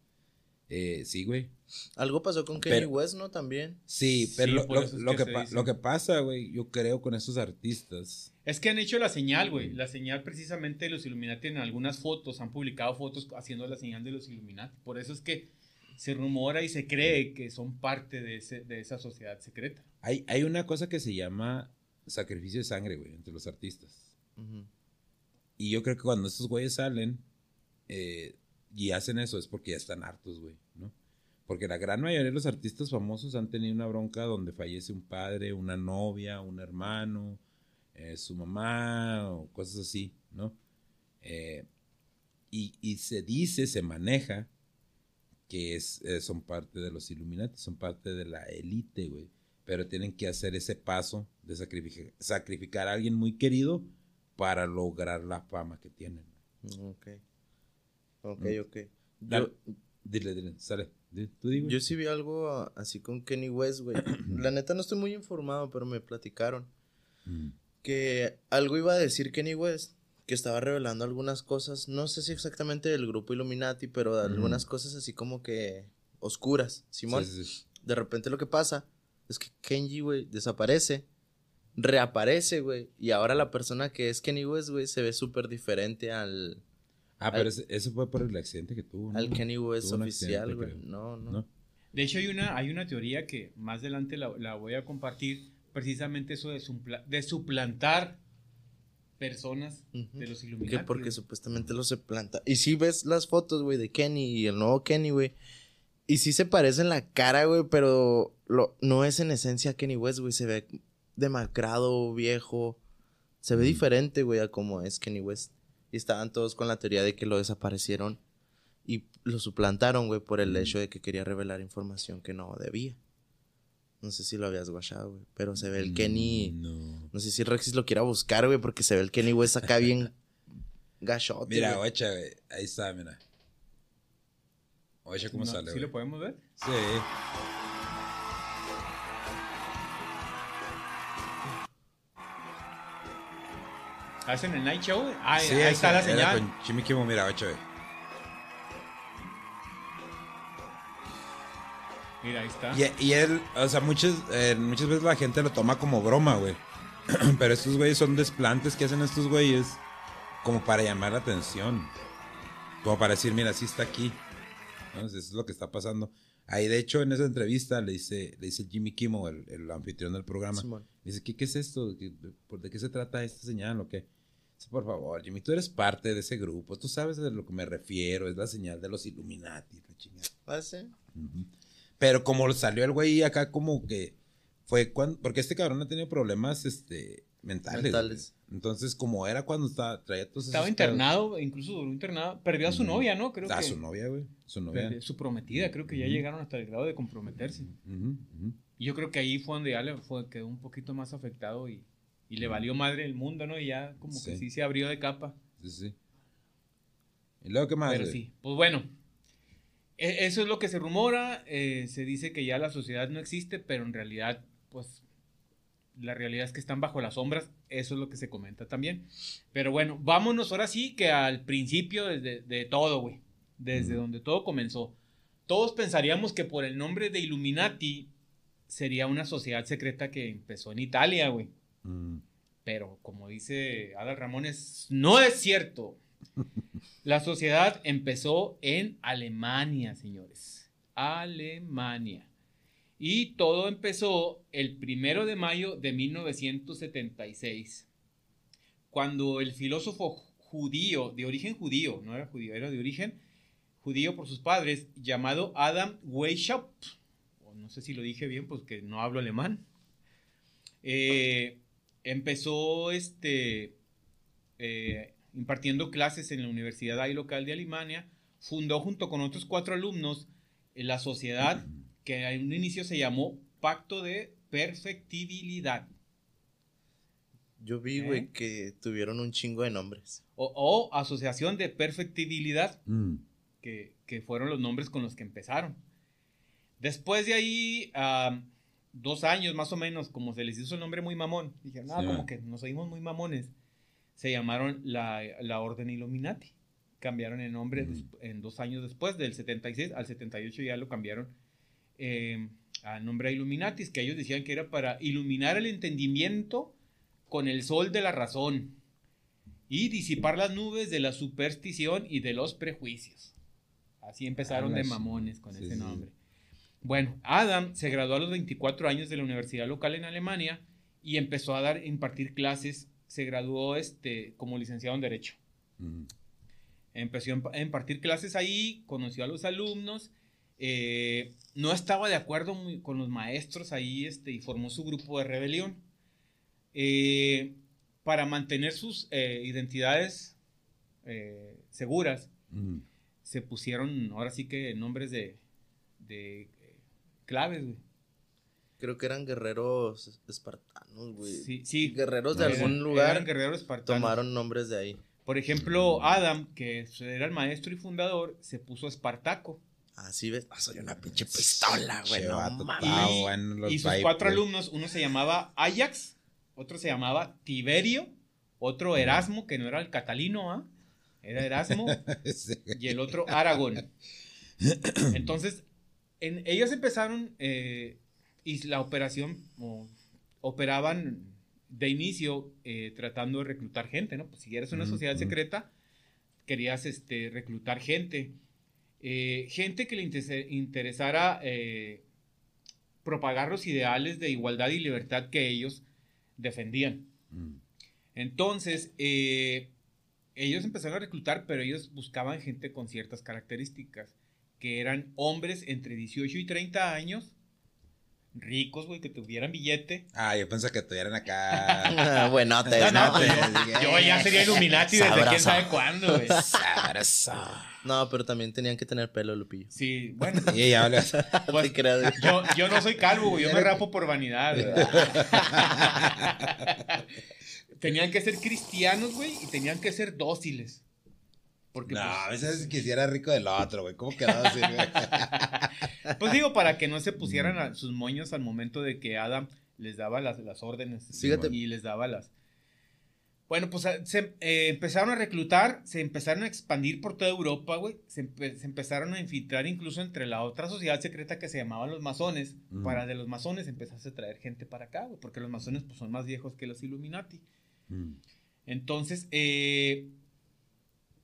Eh, sí, güey. Algo pasó con Kanye West, ¿no? También. Sí, Sí, pero lo, por lo- es lo que que, lo que pasa, güey, yo creo con esos artistas. Es que han hecho la señal, güey. La señal precisamente de los Illuminati en algunas fotos. Han publicado fotos haciendo la señal de los Illuminati. Por eso es que se rumora y se cree que son parte de, ese, de esa sociedad secreta. Hay, hay una cosa que se llama sacrificio de sangre, güey, entre los artistas. Ujú. Y yo creo que cuando estos güeyes salen eh, y hacen eso es porque ya están hartos, güey, ¿no? Porque la gran mayoría de los artistas famosos han tenido una bronca donde fallece un padre, una novia, un hermano, eh, su mamá o cosas así, ¿no? Eh, Y, y se dice, se maneja que es, eh, son parte de los Illuminati, son parte de la élite, güey. Pero tienen que hacer ese paso de sacrificar, sacrificar a alguien muy querido para lograr la fama que tienen. Ok. Ok, Mm. ok. Dale. Yo, Dile, dile, sale. Tú digo. yo sí vi algo ah, así con Kenny West, güey. La neta no estoy muy informado, pero me platicaron Mm. que algo iba a decir Kenny West, que estaba revelando algunas cosas, no sé si exactamente del grupo Illuminati, pero de algunas cosas así como que oscuras, Simón. Sí, sí, sí. De repente lo que pasa es que Kenji, güey, desaparece, reaparece, güey, y ahora la persona que es Kenny West, güey, se ve súper diferente al, Ah, pero ese, ese fue por el accidente que tuvo. ¿no? al Kenny West oficial, güey. No, no. ¿No? De hecho, hay una, hay una teoría que más adelante la, la voy a compartir, precisamente eso de, supla- de suplantar personas de los Illuminati. porque supuestamente lo se planta. Y si ves las fotos, güey, de Kenny y el nuevo Kenny, güey. Y sí se parecen la cara, güey, pero lo, no es en esencia Kenny West, güey. Se ve demacrado, viejo. Se ve Mm. diferente, güey, a como es Kenny West. Y estaban todos con la teoría de que lo desaparecieron y lo suplantaron, güey, por el Mm. hecho de que quería revelar información que no debía. No sé si lo habías guachado, güey. Pero se ve el Kenny. Mm, No. No sé si Rexis lo quiera buscar, güey, porque se ve el Kenny West acá bien gachote. Mira, güey. guacha, güey. Ahí está, mira. Oye, ¿cómo No, sale, ¿Sí güey? lo podemos ver? Sí. ¿Hacen el night show? Ah, Sí, ahí está la señal. Con Jimmy Kimmel, mira, guacha, güey. Mira, ahí está. Y, y él, o sea, muchas, eh, muchas veces la gente lo toma como broma, güey. Pero estos güeyes son desplantes que hacen estos güeyes como para llamar la atención. Como para decir, mira, sí está aquí. Entonces, eso es lo que está pasando. Ahí, de hecho, en esa entrevista le dice, le dice Jimmy Kimmel, el, el anfitrión del programa. Simón. Dice, ¿qué, qué es esto? ¿Qué- ¿Por de qué se trata esta señal o qué? Por favor, Jimmy, tú eres parte de ese grupo. Tú sabes de lo que me refiero. Es la señal de los Illuminati. La chingada. ¿Ah, sí? Pero como salió el güey acá como que fue cuando, porque este cabrón ha tenido problemas este mentales. Entonces, como era cuando estaba, traía todos Estaba internado, incluso duró internado. Perdió a su novia, ¿no? Creo pedos. Ah, que. su novia, güey. Su novia. perdió- su prometida, creo que ya llegaron hasta el grado de comprometerse. Y yo creo que ahí fue donde ya le fue, quedó un poquito más afectado y, y le valió madre el mundo, ¿no? Y ya como que Sí. se abrió de capa. Sí, sí. ¿Y luego qué más? Pero sí, pues bueno, e- eso es lo que se rumora, eh, se dice que ya la sociedad no existe, pero en realidad, pues, la realidad es que están bajo las sombras, eso es lo que se comenta también. Pero bueno, vámonos ahora sí que al principio desde, de todo, güey, desde donde todo comenzó. Todos pensaríamos que por el nombre de Illuminati sería una sociedad secreta que empezó en Italia, güey. Mm. Pero como dice Adal Ramones, no es cierto. La sociedad empezó en Alemania, señores. Alemania. Y todo empezó el primero de mayo de 1976. Cuando el filósofo judío, de origen judío, no era judío, era de origen judío por sus padres, llamado Adam Weishaupt, no sé si lo dije bien, pues que no hablo alemán, eh, empezó este, eh, impartiendo clases en la universidad ahí local de Alemania, fundó junto con otros cuatro alumnos eh, la sociedad que en un inicio se llamó Pacto de Perfectibilidad. Yo vi, ¿Eh? güey, que tuvieron un chingo de nombres. O, o Asociación de Perfectibilidad, Mm. que, que fueron los nombres con los que empezaron. Después de ahí, ah, dos años más o menos, como se les hizo el nombre muy mamón, dijeron, ah, Sí. como que nos oímos muy mamones, se llamaron la, la Orden Illuminati. Cambiaron el nombre en dos años después, del 76 al 78 ya lo cambiaron eh, al nombre Illuminatis, que ellos decían que era para iluminar el entendimiento con el sol de la razón y disipar las nubes de la superstición y de los prejuicios. Así empezaron Ah, de mamones con Sí, ese sí. Bueno, Adam se graduó a los 24 años de la universidad local en Alemania y empezó a dar, impartir clases. Se graduó este, como licenciado en Derecho. Mm. Empezó a imp- a impartir clases ahí, conoció a los alumnos, eh, no estaba de acuerdo muy- con los maestros ahí este, y formó su grupo de rebelión. Eh, para mantener sus eh, identidades seguras, Mm. se pusieron ahora sí que nombres de, de claves, güey. Creo que eran guerreros espartanos, güey. Sí, sí. Guerreros de Eran- algún lugar eran guerreros espartanos. tomaron nombres de ahí. Por ejemplo, Adam, que era el maestro y fundador, se puso Espartaco. Así ves. Ah, soy una pinche pistola, güey. No Y- bueno y sus cuatro güey. alumnos, uno se llamaba Ajax, otro se llamaba Tiberio, otro Erasmo, que no era el catalino, ¿ah? Era Erasmo, Sí. y el otro Aragón. Entonces, en, ellos empezaron eh, y la operación, o, operaban de inicio eh, tratando de reclutar gente, ¿no? Pues si eres una sociedad secreta, querías este, reclutar gente. Eh, gente que le interesara propagar los ideales de igualdad y libertad que ellos defendían. Mm. Entonces, ellos empezaron a reclutar, pero ellos buscaban gente con ciertas características, que eran hombres entre 18 y 30 años, ricos, güey, que tuvieran billete. Ah, yo pensé que tuvieran acá. Buenotes, No, no, ¿no? yo, ya sería Illuminati desde Sabroso. quién sabe cuándo, güey. No, pero también tenían que tener pelo, Lupillo. Sí, bueno, Y ya. No pues, yo, yo no soy calvo, güey, yo me rapo por vanidad, güey. Tenían que ser cristianos, güey, y tenían que ser dóciles. Porque, No, pues, a veces quisiera rico del otro, güey. ¿Cómo quedó así, güey? Pues digo, para que no se pusieran a sus moños al momento de que Adam les daba las, las órdenes. Fíjate. Y les daba las. Bueno, pues a- se eh, empezaron a reclutar, se empezaron a expandir por toda Europa, güey. Se, empe- se empezaron a infiltrar incluso entre la otra sociedad secreta que se llamaban los masones. Mm. Para de los masones empezarse a traer gente para acá, güey. Porque los masones pues, son más viejos que los Illuminati. Mm. Entonces, eh,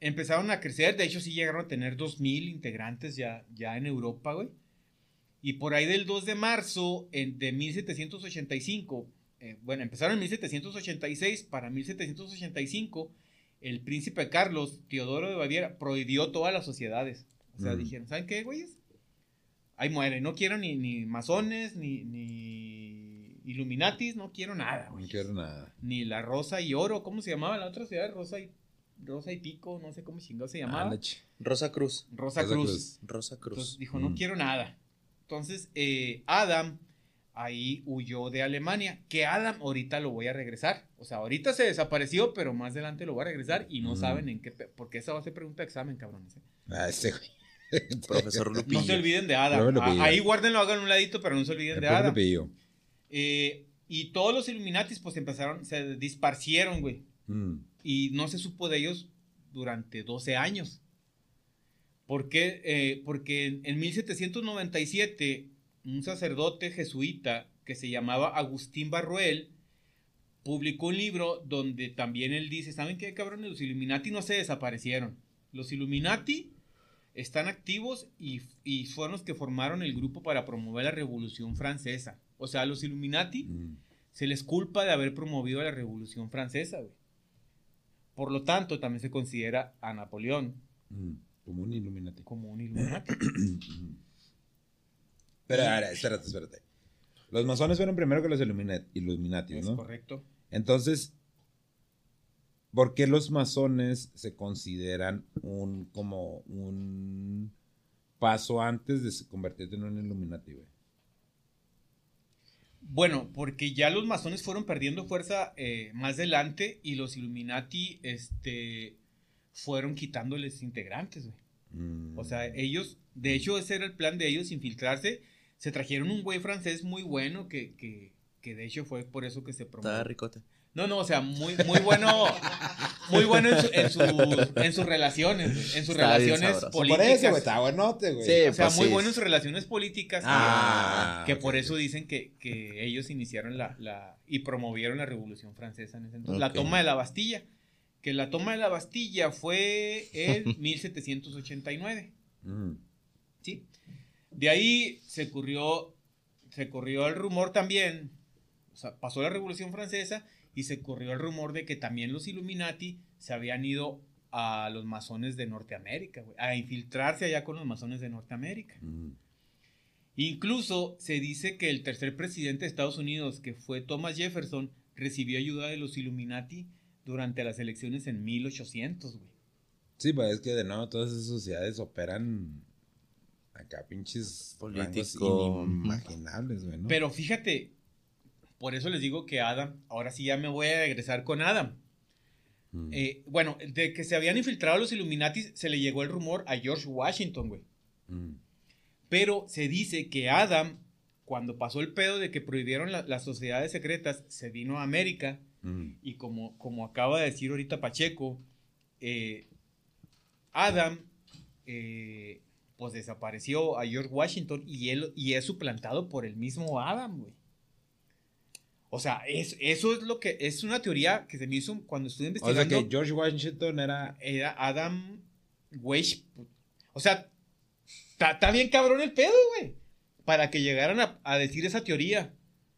empezaron a crecer. De hecho, sí llegaron a tener 2.000 integrantes ya, ya en Europa, güey. Y por ahí del 2 de marzo en- de 1785, eh, bueno, empezaron en 1786, para 1785, el príncipe Carlos, Teodoro de Baviera, prohibió todas las sociedades. O sea, Mm. dijeron, ¿saben qué, güeyes? Ahí muere, no quiero ni, ni masones, ni, ni Illuminatis, no quiero nada, güey No quiero nada. ni la Rosa y Oro, ¿cómo se llamaba la otra ciudad? Rosa y Rosa y Pico, no sé cómo chingado se llamaba. Ah, Rosa Cruz. Rosa, Rosa Cruz. Cruz. Rosa Cruz. Entonces dijo, no Mm. quiero nada. Entonces, eh, Adam ahí huyó de Alemania. Que Adam ahorita lo voy a regresar. O sea, ahorita se desapareció, pero más adelante lo voy a regresar y no Mm. saben en qué. Porque esa va a ser pregunta de examen, cabrones. ¿eh? Ah, ese güey. Profesor Lupillo. No se olviden de Adam. Ah, ahí guárdenlo, hagan un ladito, pero no se olviden El de Adam. Eh, y todos los Illuminatis, pues empezaron, se disparcieron, güey. Mm. Y no se supo de ellos durante 12 años. ¿Por qué? Eh, porque en, en 1797 un sacerdote jesuita que se llamaba Agustín Barruel publicó un libro donde también él dice, ¿saben qué cabrones? Los Illuminati no se desaparecieron. Los Illuminati están activos y, y fueron los que formaron el grupo para promover la Revolución Francesa. O sea, a los Illuminati Mm. se les culpa de haber promovido la Revolución Francesa, güey. Por lo tanto, también se considera a Napoleón Mm. Como un Illuminati. como un Illuminati. Pero, ahora, espérate, espérate. Los masones fueron primero que los Illumina- Illuminati, es ¿no? correcto. Entonces, ¿por qué los masones se consideran un como un paso antes de convertirte en un Illuminati, güey? Bueno, porque ya los masones fueron perdiendo fuerza eh, más adelante y los Illuminati este, fueron quitándoles integrantes, güey. Mm. O sea, ellos, de hecho, ese era el plan de ellos, infiltrarse. Se trajeron un güey francés muy bueno que, que, que de hecho fue por eso que se promovió. Estaba ricote. No, no, o sea, muy, muy bueno, muy bueno en, su- en, sus- en sus relaciones, en sus Está relaciones sabroso. por políticas. eso, güey, está buenote, güey. Sí, o sea, pues muy sí. bueno en sus relaciones políticas. Ah, que ok, por eso dicen que, que ellos iniciaron la, la y promovieron la Revolución Francesa en ese entonces. La toma de la Bastilla, que la toma de la Bastilla fue en 1789. Mm. ¿sí? De ahí se corrió, se corrió el rumor también, o sea, pasó la Revolución Francesa y se corrió el rumor de que también los Illuminati se habían ido a los masones de Norteamérica, güey, a infiltrarse allá con los masones de Norteamérica. Mm. Incluso se dice que el tercer presidente de Estados Unidos, que fue Thomas Jefferson, recibió ayuda de los Illuminati durante las elecciones en 1800, güey. Sí, pues es que de nuevo todas esas sociedades operan acá pinches rangos Político. inimaginables, güey, ¿no? Pero fíjate, por eso les digo que Adam, ahora sí ya me voy a regresar con Adam. Mm. Eh, bueno, de que se habían infiltrado los Illuminati, se le llegó el rumor a George Washington, güey. Mm. Pero se dice que Adam, cuando pasó el pedo de que prohibieron la- las sociedades secretas, se vino a América Mm. y como, como acaba de decir ahorita Pacheco, eh, Adam eh, pues desapareció a George Washington y él y es suplantado por el mismo Adam, güey. O sea, es, eso es lo que es una teoría que se me hizo cuando estuve O investigando. sea que George Washington era. Era Adam Weich. O sea, está bien cabrón el pedo, güey. Para que llegaran a, a decir esa teoría.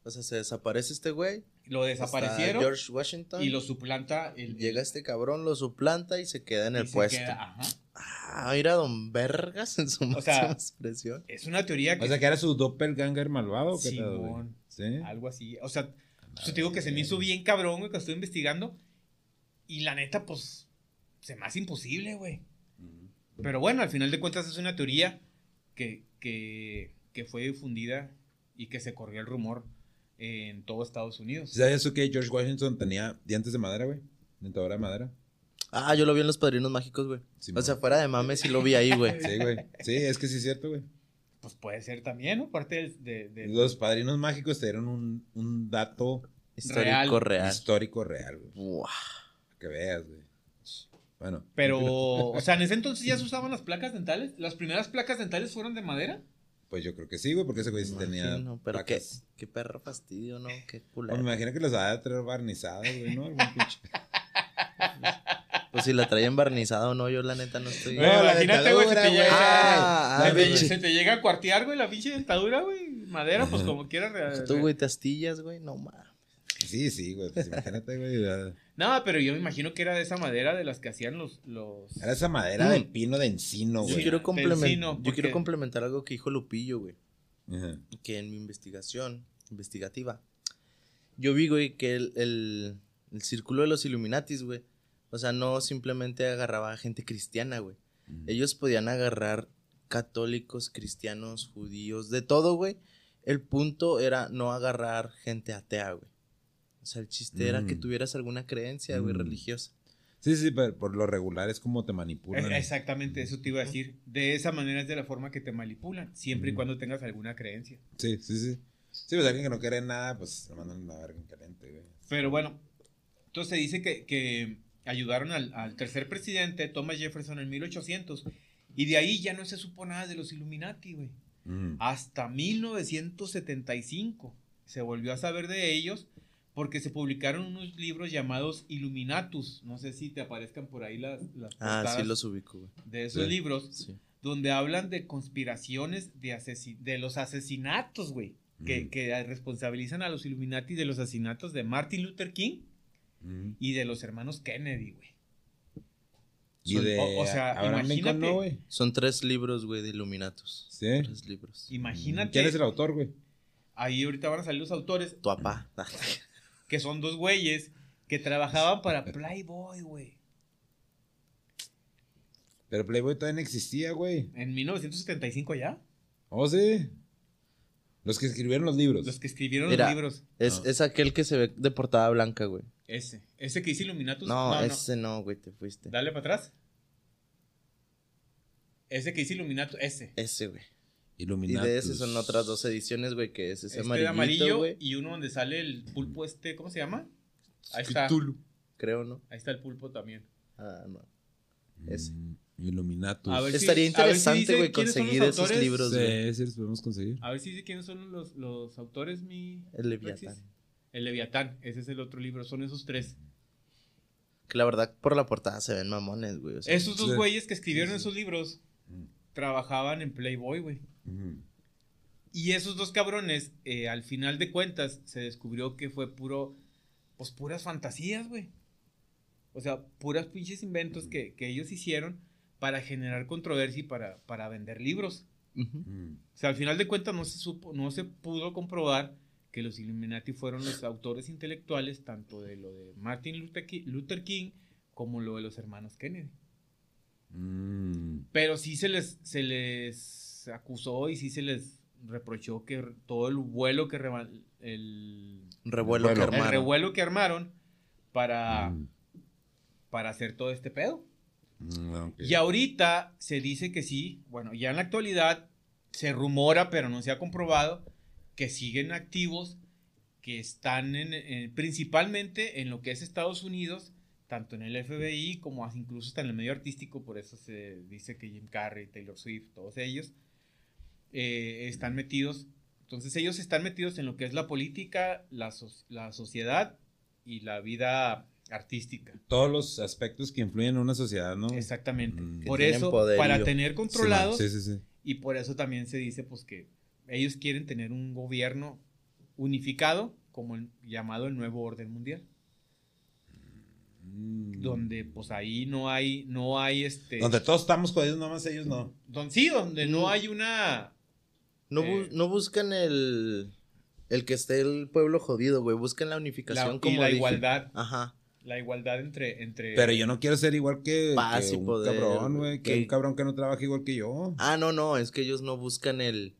O sea, se desaparece este güey. Lo desaparecieron está George Washington. y lo suplanta el. Llega este cabrón, lo suplanta y se queda en el puesto. queda- ajá. Ah, mira, Don Vergas en su máxima sea, expresión. Es una teoría que. O sea que era su doppelganger malvado. ¿o. Simón. Sí. Algo así. O sea, yo te digo que se me hizo bien cabrón, güey, que estoy investigando. Y la neta, pues, se me hace imposible, güey. Pero bueno, al final de cuentas es una teoría que, que, que fue difundida y que se corrió el rumor en todo Estados Unidos. ¿Sabías tú que George Washington tenía dientes de madera, güey? Dentadura de madera. Ah, yo lo vi en Los Padrinos Mágicos, güey. Sí, o sea, fuera de mames sí lo vi ahí, güey. Sí, güey. Sí, es que sí es cierto, güey. Pues puede ser también, ¿no? Parte del- de... de- Los padrinos mágicos te dieron un, un dato Histórico real. histórico real, güey. Buah. Que veas, güey. Bueno. Pero, o sea, en ese entonces ya se usaban las placas dentales. Las primeras placas dentales fueron de madera. Pues yo creo que sí, güey, porque ese güey sí tenía. Imagino, pero qué, placas. qué perro fastidio, ¿no? Qué culero. me imagino que los había de traer barnizados, güey, ¿no? Algún pinche. Pues si la traían barnizada o no, yo la neta no estoy. No, la imagínate, güey, se te dentadura, güey. llega... Ah, se, la te, pinche- se te llega a cuartear, güey, la pinche dentadura, güey. Madera, pues como quieras. re- Tú, güey, te astillas, güey, no mames. Sí, sí, güey. Pues imagínate, güey. No, pero yo me imagino que era de esa madera de las que hacían los... los... Era esa madera de Mm. pino de encino, Yo Sí, güey. quiero, del complemen- sino, yo quiero complementar algo que dijo Lupillo, güey. Que en mi investigación investigativa, yo vi, güey, que el, el, el círculo de los Illuminatis, güey, o sea, no simplemente agarraba a gente cristiana, güey. Ellos podían agarrar católicos, cristianos, judíos, de todo, güey. El punto era no agarrar gente atea, güey. O sea, el chiste era que Mm. tuvieras alguna creencia, güey, Mm. religiosa. Sí, sí, pero por lo regular es como te manipulan. Eh, Exactamente, eso te iba a decir. De esa manera es de la forma que te manipulan, siempre y cuando tengas alguna creencia. Sí, sí, sí. Sí, pues alguien que no quiere nada, pues lo mandan a la verga en caliente, güey. Pero bueno, entonces se dice que, que ayudaron al, al tercer presidente, Thomas Jefferson, en 1800. Y de ahí ya no se supo nada de los Illuminati, güey. Mm. Hasta 1975 se volvió a saber de ellos porque se publicaron unos libros llamados Illuminatus. No sé si te aparezcan por ahí las, las Ah, sí los ubico, güey. de esos Sí. libros. Sí. donde hablan de conspiraciones de, asesi- de los asesinatos, güey. Que, Mm. que responsabilizan a los Illuminati de los asesinatos de Martin Luther King Y de los hermanos Kennedy, güey. Y Son- de o- o sea, Abraham Lincoln, imagínate. ¿no, güey? Son tres libros, güey, de Illuminatus. Sí. Tres libros. Imagínate. ¿Quién es el autor, güey? Ahí ahorita van a salir los autores, Tu papá. que son dos güeyes que trabajaban para Playboy, güey. Pero Playboy todavía no existía, güey. En 1975 ya. Oh, sí. Los que escribieron los libros. Los que escribieron Mira, los libros. Es, No. es aquel que se ve de portada blanca, güey. Ese. Ese que dice Illuminatus. No, ese no, güey, te fuiste. Dale para atrás. Ese que dice Illuminatus, ese. Ese, güey. Y Illuminatus. de ese son otras dos ediciones, güey, que es ese Este de amarillo güey. y uno donde sale el pulpo este, ¿cómo se llama? Ahí está. Cthulhu. Creo, ¿no? Ahí está el pulpo también. Ah, no. Ese. Mm, Illuminatus. A ver si- Estaría si interesante, güey, quiénes son los conseguir esos libros, güey. Sí, sí, los podemos conseguir. A ver si dice quiénes son los, los autores, mi. El Leviatán. El Leviatán, ese es el otro libro, son esos tres. Que la verdad, por la portada se ven mamones, güey. o sea, Esos dos sí. güeyes que escribieron Sí, sí. esos libros Mm. trabajaban en Playboy, güey. Y esos dos cabrones, eh, al final de cuentas, se descubrió que fue puro, pues puras fantasías, güey. O sea, puras pinches inventos que, que ellos hicieron para generar controversia y para, para vender libros. O sea, al final de cuentas no se supo, no se pudo comprobar que los Illuminati fueron los autores intelectuales tanto de lo de Martin Luther Ki- Luther King como lo de los hermanos Kennedy. Mm. Pero sí se les, se les acusó y sí se les reprochó que todo el vuelo que reba- el, Revuelo que el armaron. revuelo que armaron para, Mm. para hacer todo este pedo. Mm. Y ahorita se dice que sí, bueno, ya en la actualidad se rumora, pero no se ha comprobado, que siguen activos, que están en, en- principalmente en lo que es Estados Unidos, tanto en el FBI como incluso hasta en el medio artístico, por eso se dice que Jim Carrey, Taylor Swift, todos ellos eh, están metidos. Entonces ellos están metidos en lo que es la política, la, so- la sociedad y la vida artística. Todos los aspectos que influyen en una sociedad, ¿no? Exactamente. Mm. Por eso, poderío. para tener Sí, controlados, Sí, sí, sí. y por eso también se dice pues que ellos quieren tener un gobierno unificado, como el llamado el nuevo orden mundial, Mm. donde pues ahí no hay, no hay este, Donde todos estamos jodidos, nomás ellos no. don- sí, donde no Mm. hay una, No, bu- Eh. no buscan el, el que esté el pueblo jodido, güey. Buscan la la, unificación y como la dije. igualdad, Ajá. la igualdad entre, entre, Pero yo no quiero ser igual que, Paz que y un poder, cabrón, güey. Que que- un cabrón que no trabaja igual que yo. Ah, no, no, es que ellos no buscan el,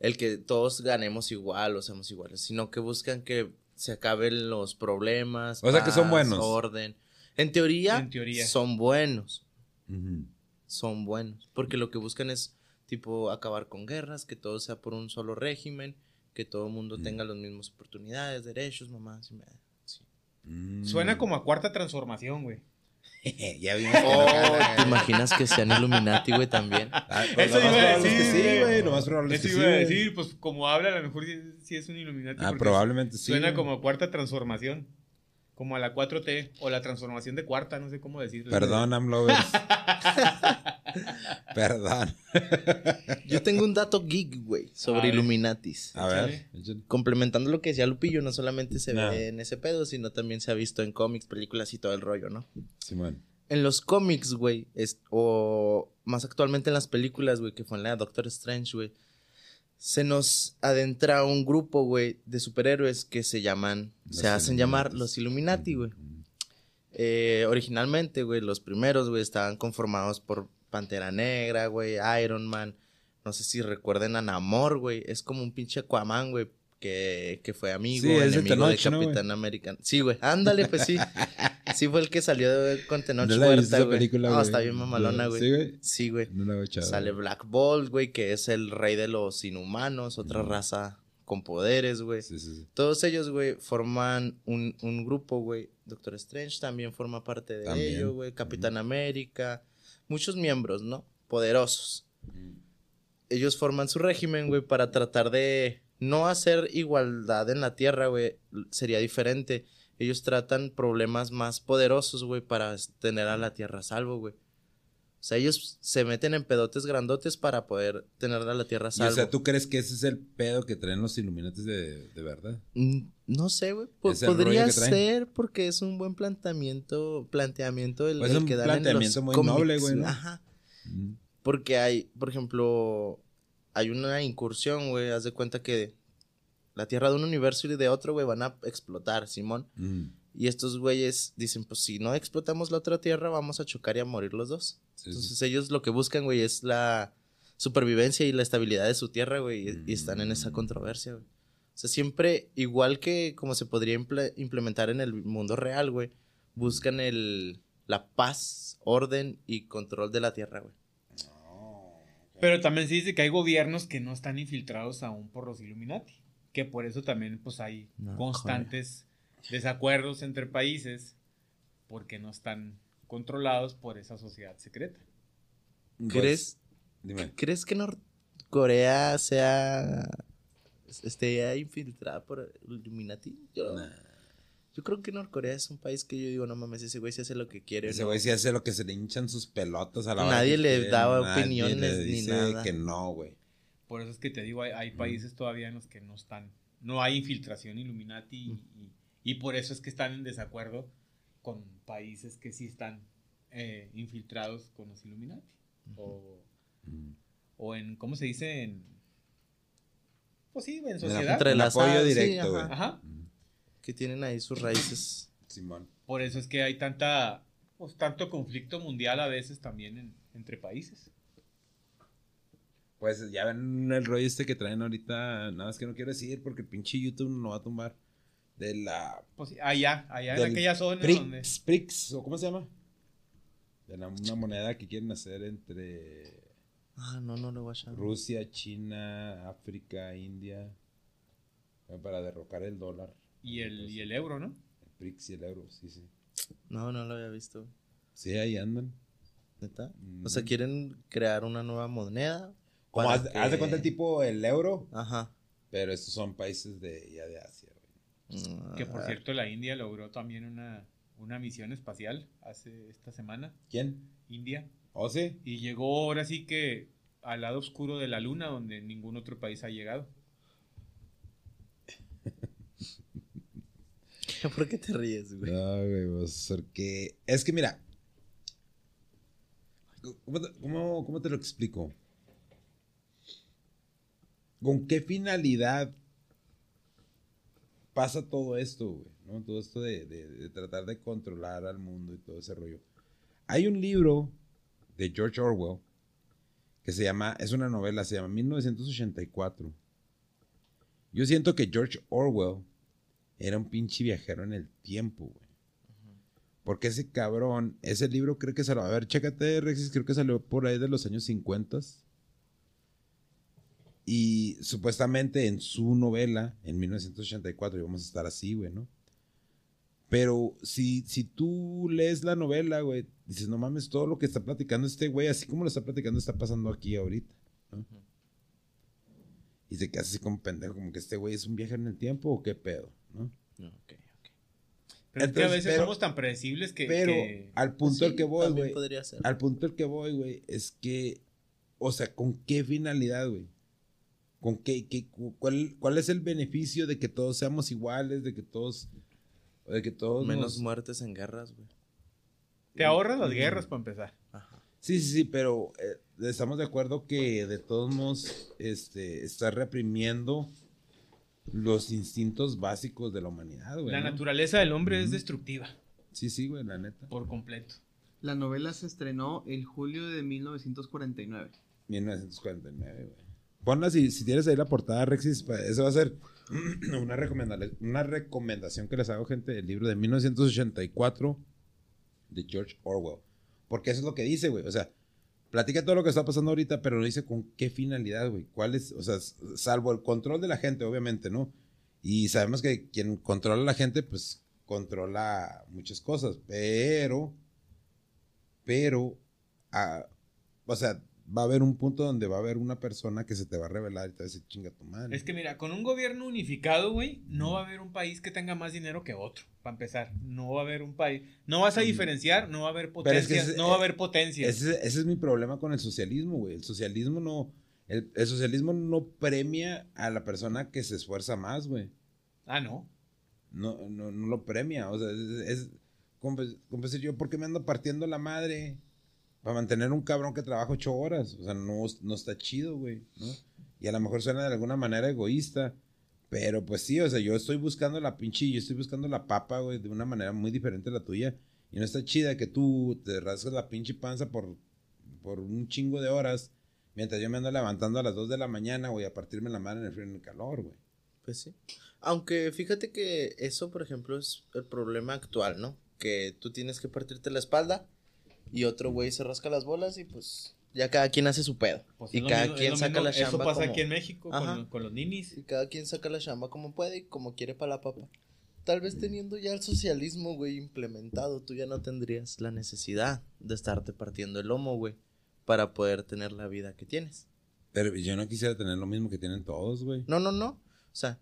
el que todos ganemos igual o seamos iguales, sino que buscan que se acaben los problemas. O sea, que son buenos. Orden. En teoría, En teoría. son buenos. Son buenos. Porque lo que buscan es, tipo, acabar con guerras, que todo sea por un solo régimen, que todo el mundo tenga las mismas oportunidades, derechos, mamás. y me- sí. Mm. suena como a cuarta transformación, güey. ya vimos Oh. ¿te imaginas que sean Illuminati, güey, también? Ah, pues Eso lo más iba a decir, sí, güey. Lo más probable es Eso que iba sí. a decir, pues como habla, a lo mejor sí, sí es un Illuminati. Ah, probablemente sí. Suena como a cuarta transformación. Como a la 4T o la transformación de cuarta, no sé cómo decirlo. Perdón, AMLovers. Perdón. Yo tengo un dato geek, güey, A sobre ver. Illuminatis. A ver. Complementando lo que decía Lupillo, no solamente se No. ve en ese pedo, sino también se ha visto en cómics, películas y todo el rollo, ¿no? Simón. En los cómics, güey, es- o más actualmente en las películas, güey, que fue en la Doctor Strange, güey, se nos adentra un grupo, güey, de superhéroes que se llaman, Los se hacen llamar los Illuminati, güey. Eh, originalmente, güey, los primeros, güey, estaban conformados por Pantera Negra, güey, Iron Man. No sé si recuerden a Namor, güey. Es como un pinche Aquaman, güey, que, que fue amigo, Sí, de enemigo de, Tenoch, ¿no, güey? Capitán América. Sí, güey, ándale, pues sí. Sí fue el que salió con Tenoch No Huerta, güey. No, está bien mamalona, güey. Sí, güey. Sí, güey. No la he echado. Sale Black Bolt, güey, que es el rey de los inhumanos, otra raza con poderes, güey. Sí, sí, sí. Todos ellos, güey, forman un, un grupo, güey. Doctor Strange también forma parte de También. ello, güey. Capitán América. Muchos miembros, ¿no? Poderosos. Ellos forman su régimen, güey, para tratar de no hacer igualdad en la Tierra, güey. Sería diferente. Ellos tratan problemas más poderosos, güey, para tener a la Tierra a salvo, güey. O sea, ellos se meten en pedotes grandotes para poder tener a la Tierra a Y, salvo. o sea, ¿tú crees que ese es el pedo que traen los Illuminatis de, de verdad? Mm, No sé, güey. Podría ser porque es un buen planteamiento, planteamiento el, Pues es el un que dan en los planteamiento muy noble, güey, ¿no? Ajá. Mm. Porque hay, por ejemplo, hay una incursión, güey. Haz de cuenta que la Tierra de un universo y de otro, güey, van a explotar, Simón. Mm. Y estos güeyes dicen, pues si no explotamos la otra Tierra, vamos a chocar y a morir los dos. Sí, sí. Entonces ellos lo que buscan, güey, es la supervivencia y la estabilidad de su tierra, güey, y, y están en esa Mm. controversia, güey. O sea, siempre, igual que como se podría imple- implementar en el mundo real, güey, buscan el, la paz, orden y control de la tierra, güey. Pero también se dice que hay gobiernos que no están infiltrados aún por los Illuminati. Que por eso también pues hay No, constantes desacuerdos entre países porque no están controlados por esa sociedad secreta. Pues, ¿Crees, Dime. ¿Crees que Norcorea sea... esté infiltrada por Illuminati? Yo, Nah. yo creo que Norcorea es un país que yo digo, no mames, ese güey se hace lo que quiere. Ese ¿no? güey sí hace lo que se le hinchan sus pelotas a la hora Nadie le quiere, daba nadie opiniones le ni dice nada. que no, güey. Por eso es que te digo, hay, hay países todavía en los que no están, no hay infiltración Illuminati y, y- y por eso es que están en desacuerdo con países que sí están eh, infiltrados con los Illuminati. O, Mm. o en, ¿cómo se dice? En, pues sí, en En sociedad. el Entrelazadas, apoyo sí, directo, ajá. güey. Ajá. Que tienen ahí sus raíces. Simón. Por eso es que hay tanta pues tanto conflicto mundial a veces también en- entre países. Pues ya ven el rollo este que traen ahorita, nada más que no quiero decir porque el pinche YouTube no va a tumbar. De la Pues allá, allá en aquella zona Prix, donde... Prix, o cómo se llama? De la- una moneda que quieren hacer entre Ah, no, no lo voy a echar. Rusia, China, África, India, para derrocar el dólar. Y el, y el euro, ¿no? El Prix y el euro, sí, sí. No, no lo había visto. Sí, ahí andan. ¿Neta? O sea, quieren crear una nueva moneda. Como haz, que- haz de cuenta el tipo el euro, Ajá. pero estos son países de ya de Asia. Que por Ah, cierto la India logró también una, una misión espacial hace esta semana, ¿Quién? India, ¿O sí? y llegó ahora sí que al lado oscuro de la luna donde ningún otro país ha llegado. ¿Por qué te ríes, güey? No, güey, pues, porque... Es que mira... ¿Cómo te, cómo- cómo te lo explico? ¿Con qué finalidad pasa todo esto, güey? ¿no? Todo esto de, de- de tratar de controlar al mundo y todo ese rollo. Hay un libro de George Orwell que se llama, es una novela, se llama 1984. Yo siento que George Orwell era un pinche viajero en el tiempo, güey. Porque ese cabrón, ese libro creo que salió, a ver, chécate, Rexis, creo que salió por ahí de los años 50. Y supuestamente en su novela, en 1984, y vamos a estar así, güey, ¿no? Pero si, si tú lees la novela, güey, dices, no mames, todo lo que está platicando este güey, así como lo está platicando, está pasando aquí ahorita, ¿no? Y se queda así como pendejo, como que este güey es un viajero en el tiempo o qué pedo, ¿no? Ok, ok. Pero es que a Entonces, veces pero- somos tan predecibles que... Pero que- al punto al Sí, que voy, güey, al punto al que voy, güey, es que, o sea, ¿con qué finalidad, güey? ¿Con qué, qué- cu- cuál, cuál es el beneficio de que todos seamos iguales, de que todos, de que todos Menos nos- muertes en guerras, güey. Te ahorras las guerras para empezar. Ajá. Sí, sí, sí, pero eh, estamos de acuerdo que de todos modos, este, está reprimiendo los instintos básicos de la humanidad, güey. La ¿no? naturaleza del hombre es destructiva, Sí, sí, güey, la neta. por completo. La novela se estrenó el julio de 1949. 1949, güey. Ponla si, si tienes ahí la portada, Rexis. Eso va a ser una, recomenda- una recomendación que les hago, gente, del libro de 1984 de George Orwell. Porque eso es lo que dice, güey. O sea, platica todo lo que está pasando ahorita, pero no dice con qué finalidad, güey. ¿Cuál es? O sea, salvo el control de la gente, obviamente, ¿no? Y sabemos que quien controla a la gente, pues controla muchas cosas. Pero, pero, ah, o sea, va a haber un punto donde va a haber una persona que se te va a revelar y te va a decir, chinga tu madre. Es que mira, con un gobierno unificado, güey, no va a haber un país que tenga más dinero que otro, para empezar. No va a haber un país. No vas a diferenciar, no va a haber. Pero es que potencias, ese- no va a haber potencias. Ese, ese es mi problema con el socialismo, güey. El socialismo no. El, el socialismo no premia a la persona que se esfuerza más, güey. Ah, no. No, no, no lo premia. O sea, es, es como, como decir yo, ¿por qué me ando partiendo la madre? Para mantener un cabrón que trabaja ocho horas. O sea, no, no está chido, güey. ¿no? Y a lo mejor suena de alguna manera egoísta. Pero pues sí, o sea, yo estoy buscando la pinche, yo estoy buscando la papa, güey, de una manera muy diferente a la tuya. Y no está chida que tú te rasques la pinche panza por, por un chingo de horas. Mientras yo me ando levantando a las 2 de la mañana, güey, a partirme la madre en el frío y en el calor, güey. Pues sí. Aunque fíjate que eso, por ejemplo, es el problema actual, ¿no? Que tú tienes que partirte la espalda y otro güey se rasca las bolas y pues ya cada quien hace su pedo. Pues y cada mismo- quien saca mismo- la Eso chamba pasa como... aquí en México con, con los ninis. Y cada quien saca la chamba como puede y como quiere para la papa. Tal vez teniendo ya el socialismo, güey, implementado, tú ya no tendrías la necesidad de estarte partiendo el lomo, güey, para poder tener la vida que tienes. Pero yo no quisiera tener lo mismo que tienen todos, güey. No, no, no. O sea,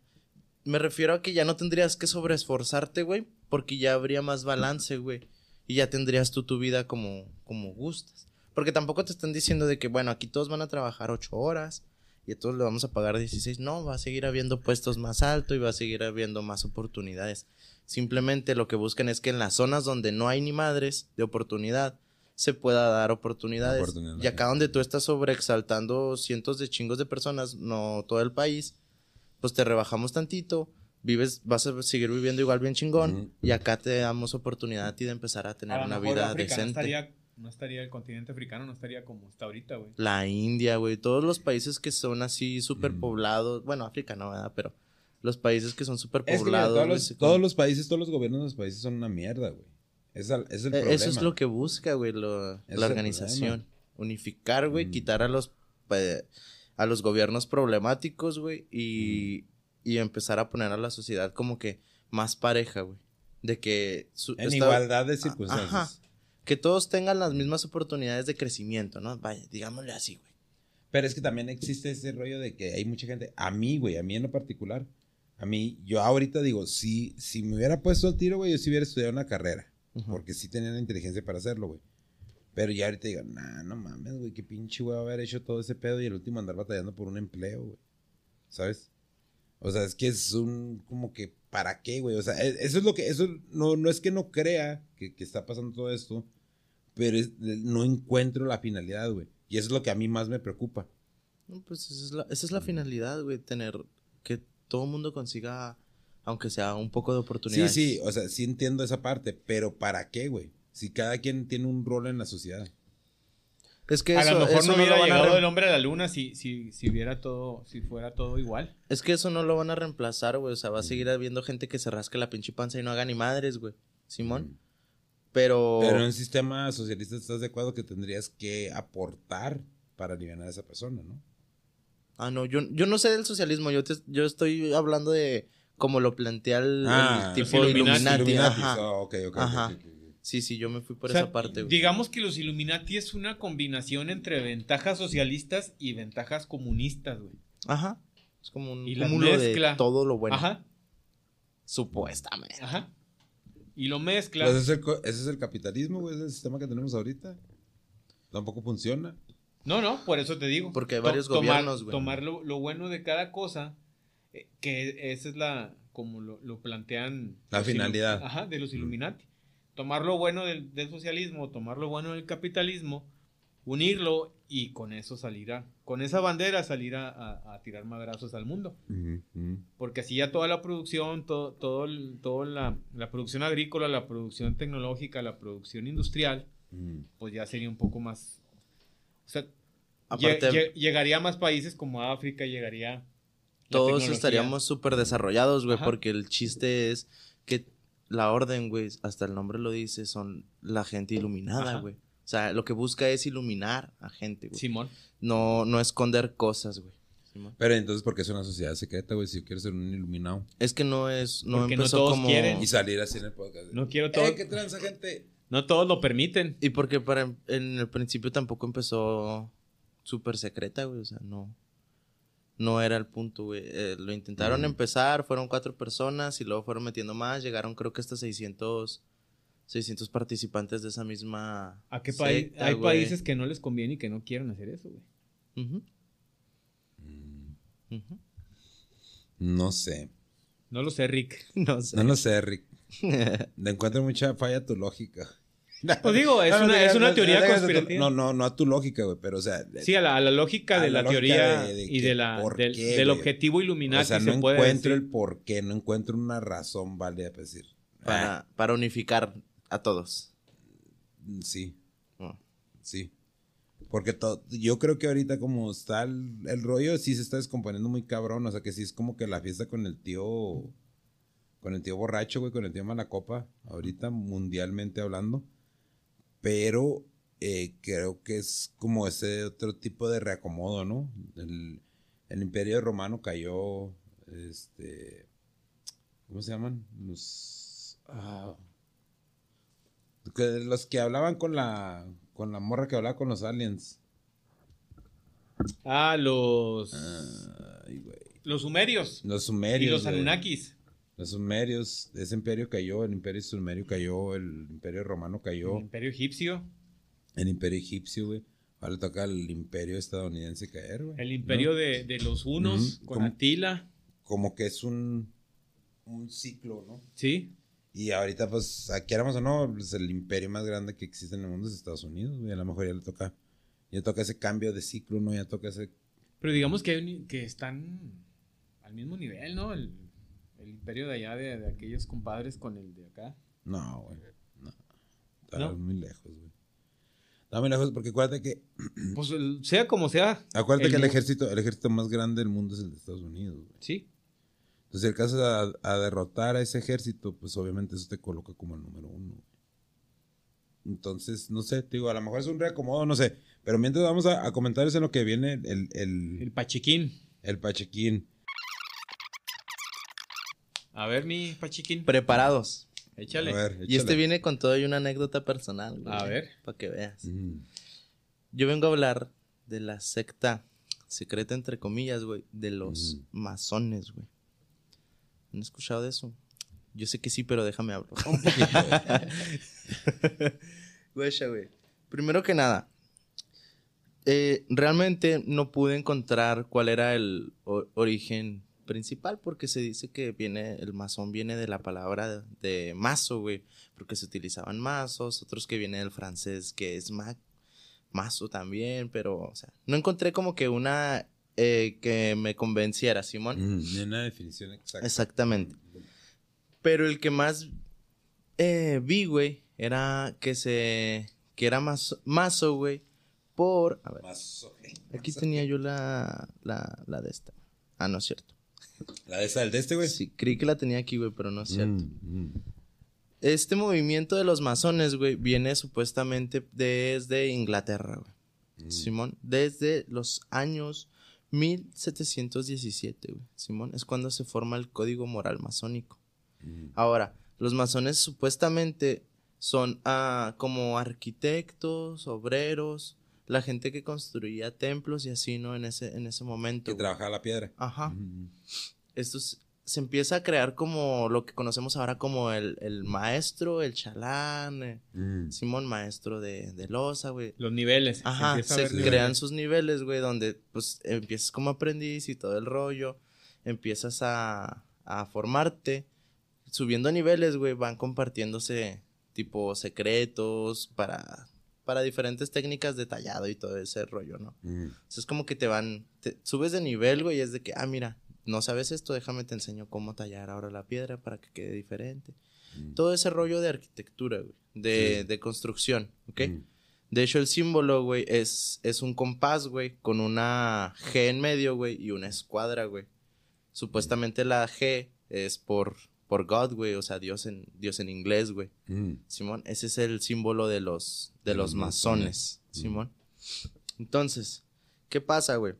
me refiero a que ya no tendrías que sobreesforzarte, güey, porque ya habría más balance, güey. Y ya tendrías tú tu vida como, como gustas. Porque tampoco te están diciendo de que, bueno, aquí todos van a trabajar ocho horas y a todos le vamos a pagar 16. No, va a seguir habiendo puestos más altos y va a seguir habiendo más oportunidades. Simplemente lo que buscan es que en las zonas donde no hay ni madres de oportunidad, se pueda dar oportunidades. Oportunidad, y acá donde tú estás sobreexaltando cientos de chingos de personas, no todo el país, pues te rebajamos tantito vives, vas a seguir viviendo igual bien chingón y acá te damos oportunidad a ti de empezar a tener A una mejor vida África decente. No estaría, no estaría el continente africano, no estaría como está ahorita, güey. La India, güey, todos los países que son así súper Mm. poblados, bueno, África no, ¿verdad? Pero los países que son súper Es que mira, poblados. todos, los, se- todos los países, todos los gobiernos de los países son una mierda, güey. Es, al- es el Eh, problema. Eso es lo que busca, güey, la organización. Unificar, güey, Mm. quitar a los, pe- a los gobiernos problemáticos, güey, y, y empezar a poner a la sociedad como que más pareja, güey. De que... su- En esta- igualdad de Ajá. circunstancias. Que todos tengan las mismas oportunidades de crecimiento, ¿no? Vaya, digámosle así, güey. Pero es que también existe ese rollo de que hay mucha gente, a mí, güey, a mí en lo particular, a mí, yo ahorita digo, si, si me hubiera puesto al tiro, güey, yo sí hubiera estudiado una carrera, porque sí tenía la inteligencia para hacerlo, güey. Pero ya ahorita digo, nah, no mames, güey, qué pinche güey haber hecho todo ese pedo y el último andar batallando por un empleo, güey. ¿Sabes? O sea, es que es un, como que, ¿para qué, güey? O sea, e- eso es lo que, eso no, no es que no crea que, que está pasando todo esto, pero es- no encuentro la finalidad, güey. Y eso es lo que a mí más me preocupa. No, pues esa es la, esa es la finalidad, güey, tener que todo el mundo consiga, aunque sea un poco de Sí, oportunidades. sí, o sea, sí entiendo esa parte, pero ¿para qué, güey? Si cada quien tiene un rol en la sociedad. Es que a eso, lo mejor eso no lo hubiera llegado el hombre a la luna si, si, si hubiera todo, si fuera todo igual. Es que eso no lo van a reemplazar, güey. O sea, va a seguir habiendo gente que se rasque la pinche panza y no haga ni madres, güey. Simón. Pero. Pero en un sistema socialista estás de acuerdo que tendrías que aportar para aliviar a esa persona, ¿no? Ah, no, yo, yo no sé del socialismo. Yo, te- yo estoy hablando de como lo plantea el, el Ah, tipo Illuminati. Illuminati. Illuminatis. Ajá. Oh, ok, ok, ok, Ajá. ok, ok. Sí, sí, yo me fui por O sea, esa parte, güey. Digamos que los Illuminati es una combinación entre ventajas socialistas y ventajas comunistas, güey. Ajá. Es como un Y cúmulo mezcla. de todo lo bueno. Ajá, Supuestamente. ajá. Y lo mezcla. Pues ese es, el, co- ese es el capitalismo, güey, ese es el sistema que tenemos ahorita. Tampoco funciona. No, no, por eso te digo. Porque hay To- varios tomar- gobiernos, güey. Tomar lo, lo bueno de cada cosa, eh, que esa es la, como lo, lo plantean. La finalidad. Ajá, de los Illuminati. Tomar lo bueno del, del socialismo, tomar lo bueno del capitalismo, unirlo y con eso salir a, con esa bandera salir a, a- a tirar madrazos al mundo. Ujú. Porque así ya toda la producción, todo, todo, la, la producción agrícola, la producción tecnológica, la producción industrial, pues ya sería un poco más. O sea, Aparte, llegaría a más países como África, llegaría. todos estaríamos súper desarrollados, güey, porque el chiste es que la orden, güey, hasta el nombre lo dice, son la gente iluminada, Ajá. güey. O sea, lo que busca es iluminar a gente, güey. Simón. No, no esconder cosas, güey. Simón. Pero entonces, ¿por qué es una sociedad secreta, güey? Si yo quiero ser un iluminado. Es que no es, no Porque no empezó todos como... quieren. Y salir así en el podcast. No quiero todo. ¡Eh, qué tranza, gente! No todos lo permiten. Y porque para en el principio tampoco empezó súper secreta, güey. O sea, no. No era el punto, güey. Eh, lo intentaron empezar, fueron cuatro personas y luego fueron metiendo más. Llegaron, creo que hasta 600, 600 participantes de esa misma. ¿A qué país? secta, Hay países que no les conviene y que no quieren hacer eso, güey. Mm. No sé. No lo sé, Rick. No sé. No lo sé, Rick. Le encuentro mucha falla a tu lógica. Pues digo, es una- es una teoría no, conspirativa. No, no, no a tu lógica, güey, pero o sea. Sí, a la, a la lógica A de la la, lógica teoría de- de y que de la, del, qué, del güey. objetivo Illuminati o sea, no se puede encuentro decir. el por qué, no encuentro una razón válida para decir. Ah, para, para unificar a todos. sí, Oh. sí. Porque to- yo creo que ahorita como está el, el rollo, sí se está descomponiendo muy cabrón. O sea, que sí es como que la fiesta con el tío, con el tío borracho, güey, con el tío Malacopa, ahorita mundialmente hablando. Pero eh, creo que es como ese otro tipo de reacomodo, ¿no? El, el imperio romano cayó, este, ¿cómo se llaman? Los, ah, que- los que hablaban con la, con la morra que hablaba con los aliens. Ah, los, Ay, güey. los sumerios Los y sumerios. los güey. Anunnakis. Los sumerios, ese imperio cayó, el imperio sumerio cayó, el imperio romano cayó, El imperio egipcio. el imperio egipcio, güey. Ahora le toca al imperio estadounidense caer, güey. El imperio ¿no? de, de los hunos Ujú, con. Atila. Como que es un, un ciclo, ¿no? Sí. Y ahorita, pues, aquí éramos o no, pues, el imperio más grande que existe en el mundo es Estados Unidos, güey. A lo mejor ya le toca, ya toca ese cambio de ciclo, ¿no? Ya toca ese... Pero digamos que, hay un- que están al mismo nivel, ¿no? El- el imperio de allá, de, de aquellos compadres con el de acá. No, güey. No. Está ¿No? muy lejos, güey. Está muy lejos porque acuérdate que, Pues el- sea como sea. acuérdate que el ejército, el ejército más grande del mundo es el de Estados Unidos, güey. Sí. Entonces, si alcanzas a, a derrotar a ese ejército, pues obviamente eso te coloca como el número uno. güey. Entonces, no sé, te digo, a lo mejor es un reacomodo, no sé. Pero mientras vamos a, a comentar eso en lo que viene el, el, El Pachequín. el Pachequín. A ver, mi Pachequín. Preparados. Échale. A ver, Y este viene con todo y una anécdota personal, güey. A ver. Para que veas. Mm. Yo vengo a hablar de la secta secreta, entre comillas, güey, de los Ujú. masones, güey. ¿Han escuchado de eso? Yo sé que sí, pero déjame hablar. Un poquito, güey. Güey. Primero que nada, eh, realmente no pude encontrar cuál era el origen principal porque se dice que viene el masón viene de la palabra de, de mazo, güey, porque se utilizaban mazos, otros que viene del francés que es ma mazo también, pero o sea, no encontré como que una eh, que me convenciera, Simón. Mm, una definición exacta. Exactamente. Pero el que más eh, vi, güey, era que se. que era mazo, mazo, güey, por. A ver, ok. aquí tenía yo la, la, la de esta. Ah, no es cierto. La de esa, el de este, güey. Sí, creí que la tenía aquí, güey, pero no es cierto. Mm, mm. Este movimiento de los masones, güey, viene supuestamente desde Inglaterra, güey. Mm. Simón, desde los años 1717, güey. Simón, es cuando se forma el código moral masónico. Mm. Ahora, los masones supuestamente son ah, como arquitectos, obreros, la gente que construía templos y así, ¿no? En ese, en ese momento. Que trabajaba la piedra. Ajá. Mm. Esto es- se empieza a crear como lo que conocemos ahora como el, el maestro, el chalán, eh, Mm. Simón, maestro de, de loza, güey. Los niveles. Ajá, se niveles. crean sus niveles, güey, donde pues empiezas como aprendiz y todo el rollo, empiezas a, a formarte, subiendo niveles, güey, van compartiéndose tipo secretos para, para diferentes técnicas de tallado y todo ese rollo, ¿no? Mm. Sea, es como que te van, te- subes de nivel, güey, y es de que, ah, mira, no sabes esto, déjame te enseño cómo tallar ahora la piedra para que quede diferente. Mm. Todo ese rollo de arquitectura, güey, de, Sí. de construcción, ¿ok? Mm. De hecho, el símbolo, güey, es, es un compás, güey, con una G en medio, güey, y una escuadra, güey. Supuestamente la G es por, por God, güey, o sea, Dios en, Dios en inglés, güey. Mm. Simón, ese es el símbolo de los, de, De los los masones, masones. Mm. Simón. Entonces, ¿qué pasa, güey?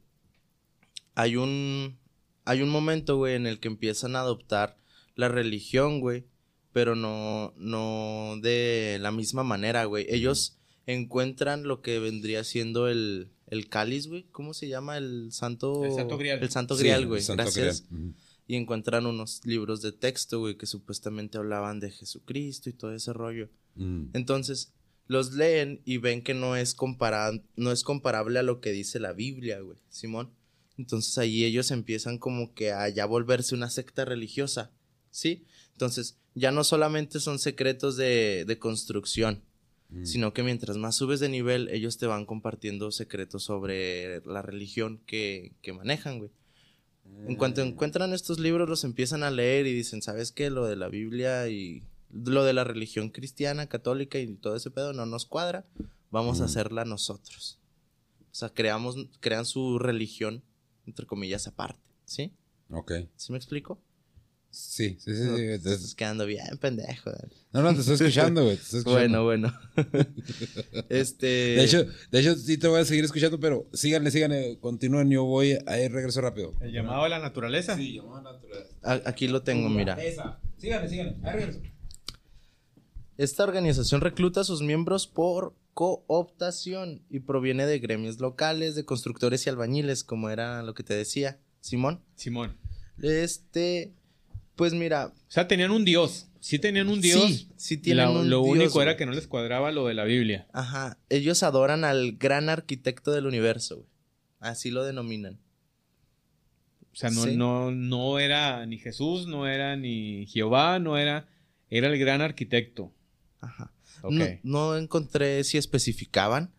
Hay un, hay un momento, güey, en el que empiezan a adoptar la religión, güey, pero no, no de la misma manera, güey. Ellos encuentran lo que vendría siendo el, el cáliz, güey. ¿Cómo se llama? El santo... El santo grial. El santo Sí, grial, el güey. Santo Gracias Grial. Mm. Y encuentran unos libros de texto, güey, que supuestamente hablaban de Jesucristo y todo ese rollo. Mm. Entonces, los leen y ven que no es, compara- no es comparable a lo que dice la Biblia, güey, Simón. Entonces ahí ellos empiezan como que a ya volverse una secta religiosa, ¿sí? Entonces, ya no solamente son secretos de, de construcción, Mm. sino que mientras más subes de nivel, ellos te van compartiendo secretos sobre la religión que, que manejan, güey. En cuanto encuentran estos libros, los empiezan a leer y dicen, ¿sabes qué? Lo de la Biblia y lo de la religión cristiana, católica y todo ese pedo no nos cuadra. Vamos a Mm. hacerla nosotros. O sea, creamos, crean su religión, entre comillas, aparte. ¿Sí? Ok. ¿Sí me explico? Sí, sí, sí. No, Te- estás quedando bien, pendejo. No, no, te estoy escuchando, güey. te estoy escuchando. Bueno, bueno. este. De hecho, de hecho, sí te voy a seguir escuchando, pero síganle, síganle, continúen, yo voy a ir, regreso rápido. El llamado a la naturaleza. Sí, llamado a naturaleza. a- aquí lo tengo, mira. Esa. Síganle, síganle, ahí regreso. Esta organización recluta a sus miembros por cooptación y proviene de gremios locales, de constructores y albañiles, como era lo que te decía, Simón. Simón. Este, pues mira, O sea, tenían un dios. Sí tenían un dios. Sí, sí tienen La- un Lo dios, único era güey. que no les cuadraba lo de la Biblia. ajá, ellos adoran al gran arquitecto del universo, güey. Así lo denominan. O sea, no, Sí. no, no era ni Jesús, no era ni Jehová, no era. Era el gran arquitecto. Ajá. Ok. No, no encontré si especificaban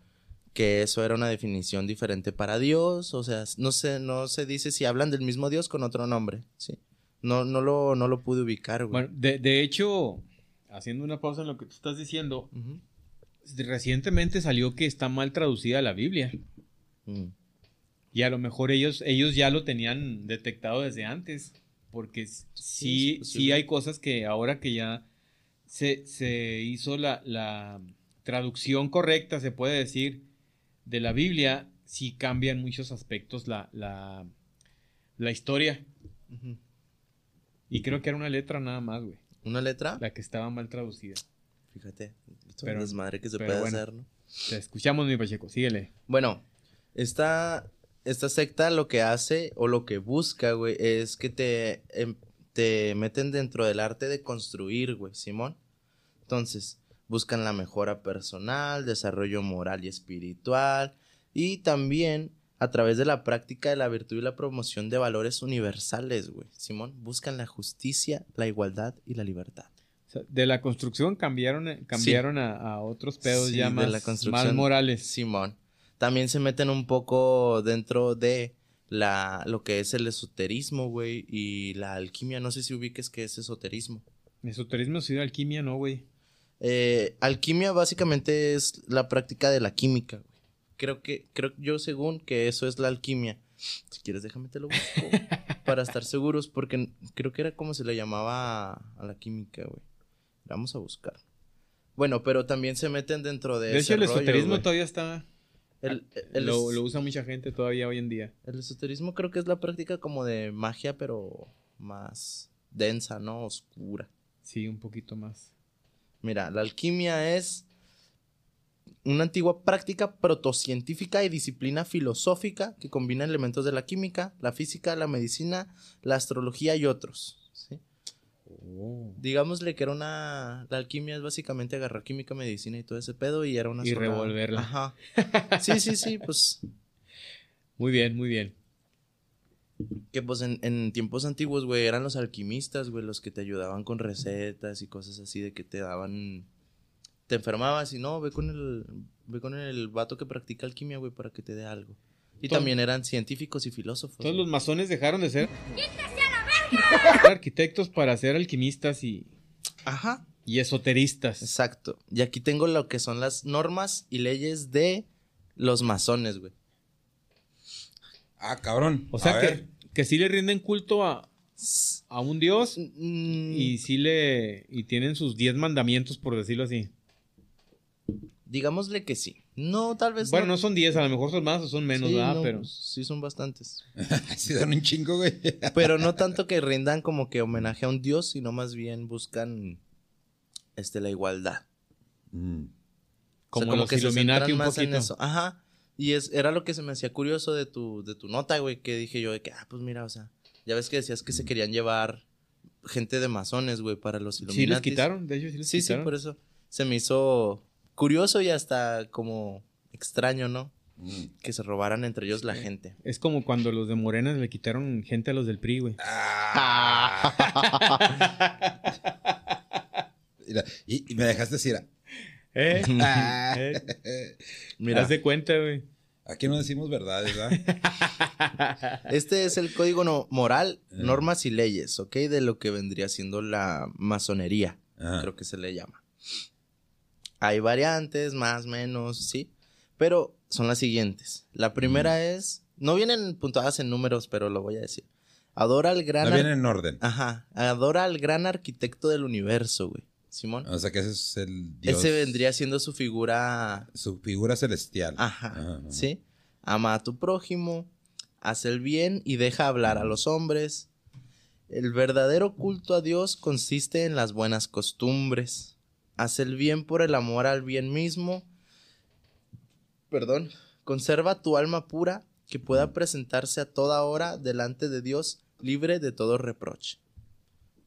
que eso era una definición diferente para Dios, o sea, no sé, no se dice si hablan del mismo Dios con otro nombre, sí. No, no, lo, no lo pude ubicar, güey. Bueno, de, de hecho, haciendo una pausa en lo que tú estás diciendo, recientemente salió que está mal traducida la Biblia. Mm. Y a lo mejor ellos, ellos ya lo tenían detectado desde antes. Porque Sí, sí, hay cosas que ahora que ya se, se hizo la, la traducción correcta, se puede decir, de la Biblia, sí cambia en muchos aspectos la, la, la historia. Y creo que era una letra nada más, güey. ¿Una letra? La que estaba mal traducida. Fíjate. Esto Pero- es desmadre que se puede bueno. hacer, ¿no? Te escuchamos, mi Pacheco. Síguele. Bueno, esta, esta secta lo que hace o lo que busca, güey, es que te, em, te meten dentro del arte de construir, güey, Simón. Entonces, buscan la mejora personal, desarrollo moral y espiritual, y también a través de la práctica de la virtud y la promoción de valores universales, güey, Simón. Buscan la justicia, la igualdad y la libertad. O sea, de la construcción cambiaron, eh, cambiaron a, a otros pedos Sí, ya de más, la construcción. más morales. Simón. También se meten un poco dentro de la lo que es el esoterismo, güey, y la alquimia. No sé si ubiques qué es esoterismo. Esoterismo, sí, alquimia, no, güey. Eh, alquimia básicamente es la práctica de la química, güey. Creo que, creo yo según que eso es la alquimia. Si quieres, déjame te lo busco para estar seguros, porque creo que era como se le llamaba a, a la química, güey. Vamos a buscar. Bueno, pero también se meten dentro de. De ese hecho, el rollo, esoterismo güey. todavía está. El- el lo, es- lo usa mucha gente todavía hoy en día. El esoterismo creo que es la práctica como de magia, pero más densa, ¿no? Oscura. Sí, un poquito más. Mira, la alquimia es una antigua práctica protocientífica y disciplina filosófica que combina elementos de la química, la física, la medicina, la astrología y otros. ¿sí? Digámosle que era una... La alquimia es básicamente agarrar química, medicina y todo ese pedo y era una Y sola- revolverla. Ajá. Sí, sí, sí, pues Muy bien, muy bien. Que pues en, en tiempos antiguos, güey, eran los alquimistas, güey, los que te ayudaban con recetas y cosas así de que te daban... Te enfermabas y no, ve con el, ve con el vato que practica alquimia, güey, para que te dé algo. Y también eran científicos y filósofos. Todos los masones dejaron de ser arquitectos para ser alquimistas y, Ajá, y esoteristas. exacto. Y aquí tengo lo que son las normas y leyes de los masones, güey. Ah, cabrón. O sea A que, que sí le rinden culto a, a un dios Mm, y sí le y tienen sus diez mandamientos por decirlo así. Digámosle que sí. No, tal vez Bueno, no son diez, a lo mejor son más o son menos, Sí, ¿verdad? no, Pero pues, sí son bastantes. Sí, dan un chingo, güey. Pero no tanto que rindan como que homenaje a un dios, sino más bien buscan este la igualdad. Mm. como, los Illuminati un poquito. Ajá. Y es, era lo que se me hacía curioso de tu, de tu nota, güey, que dije yo de que, ah, pues mira, o sea, ya ves que decías que se querían llevar gente de masones, güey, para los Illuminati. Sí les quitaron, de hecho sí les Sí, por eso se me hizo curioso y hasta como extraño, ¿no? Mm. Que se robaran entre ellos la gente. Es como cuando los de Morena le quitaron gente a los del PRI, güey. Mira, y, y me dejaste decir, ¿Eh? ah, ¿Eh? Mira, Haz de cuenta, güey. aquí no decimos verdades, ¿verdad? Este es el código no- moral, Eh. normas y leyes, ¿ok? De lo que vendría siendo la masonería, Ajá. creo que se le llama. Hay variantes, más, menos, sí, pero son las siguientes. La primera es, no vienen puntuadas en números, pero lo voy a decir. Adora al gran... No ar- viene en orden. Ajá, adora al gran arquitecto del universo, güey. Simón. O sea que ese es el dios. Ese vendría siendo su figura Su figura celestial. Ajá, Ajá. ¿sí? Ama a tu prójimo, haz el bien y deja hablar a los hombres. El verdadero culto a Dios consiste en las buenas costumbres. Haz el bien por el amor al bien mismo. Perdón. Conserva tu alma pura que pueda presentarse a toda hora delante de Dios libre de todo reproche.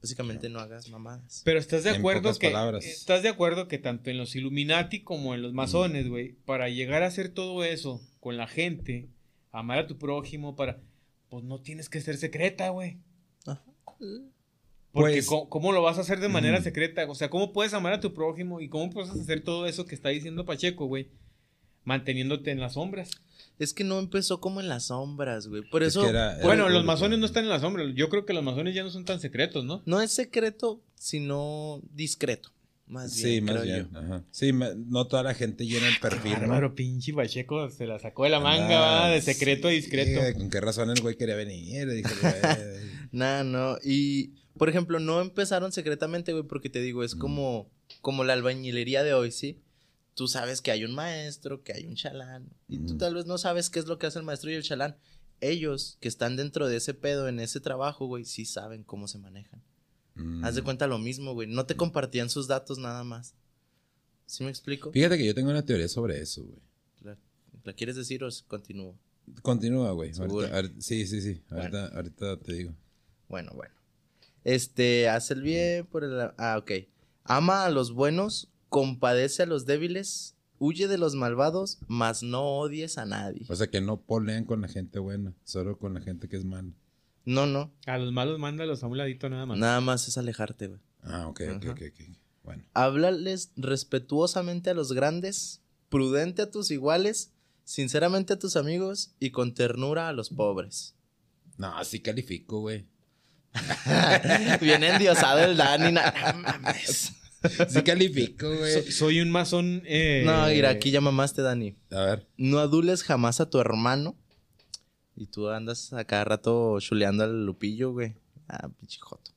Básicamente no hagas mamadas. Pero estás de acuerdo que palabras. estás de acuerdo que tanto en los Illuminati como en los masones, güey, para llegar a hacer todo eso con la gente, amar a tu prójimo, para pues no tienes que ser secreta, güey. Ajá. Porque Pues- ¿cómo, cómo lo vas a hacer de manera secreta? O sea, ¿cómo puedes amar a tu prójimo y cómo puedes hacer todo eso que está diciendo Pacheco, güey? manteniéndote en las sombras. Es que no empezó como en las sombras, güey. Por Es eso que era- era Bueno, los masones no están en las sombras. Yo creo que los masones ya no son tan secretos, ¿no? no es secreto, sino discreto. Más bien, Sí, más creo bien. yo. ajá. Sí, no toda la gente llena el perfil, ¿no? Bárbaro, pinche Pacheco se la sacó de la manga, Ah, ¿va? de secreto a discreto. sí, ¿Con qué razón el güey quería venir? Dije, güey. Nah, no. Y, por ejemplo, no empezaron secretamente, güey, porque te digo, es como, como la albañilería de hoy, ¿sí? Tú sabes que hay un maestro, que hay un chalán, y tú tal vez no sabes qué es lo que hace el maestro y el chalán. Ellos que están dentro de ese pedo, en ese trabajo, güey, sí saben cómo se manejan. Mm. Haz de cuenta lo mismo, güey. No te compartían sus datos nada más. ¿Sí me explico? Fíjate que yo tengo una teoría sobre eso, güey. ¿La, la quieres decir o continúo? Continúa, güey. Ahorita- sí, sí, sí. Ahorita, ahorita te digo. Bueno, bueno. Este, hace el bien por el... Ah, ok. Ama a los buenos, compadece a los débiles, huye de los malvados, mas no odies a nadie. O sea, que no polean con la gente buena, solo con la gente que es mala. No, no. A los malos mándalos a un ladito nada más. Nada más es alejarte, güey. Ah, ok, ok, ok, ok. Bueno. Háblales respetuosamente a los grandes, prudente a tus iguales, sinceramente a tus amigos y con ternura a los pobres. No, sí califico, güey. Bien endiosado el Dani. no mames. Sí califico, güey. So- soy un masón. eh, No, mira, aquí ya mamaste, Dani. A ver. No adules jamás a tu hermano. Y tú andas a cada rato chuleando al Lupillo, güey. Ah, pinche joto.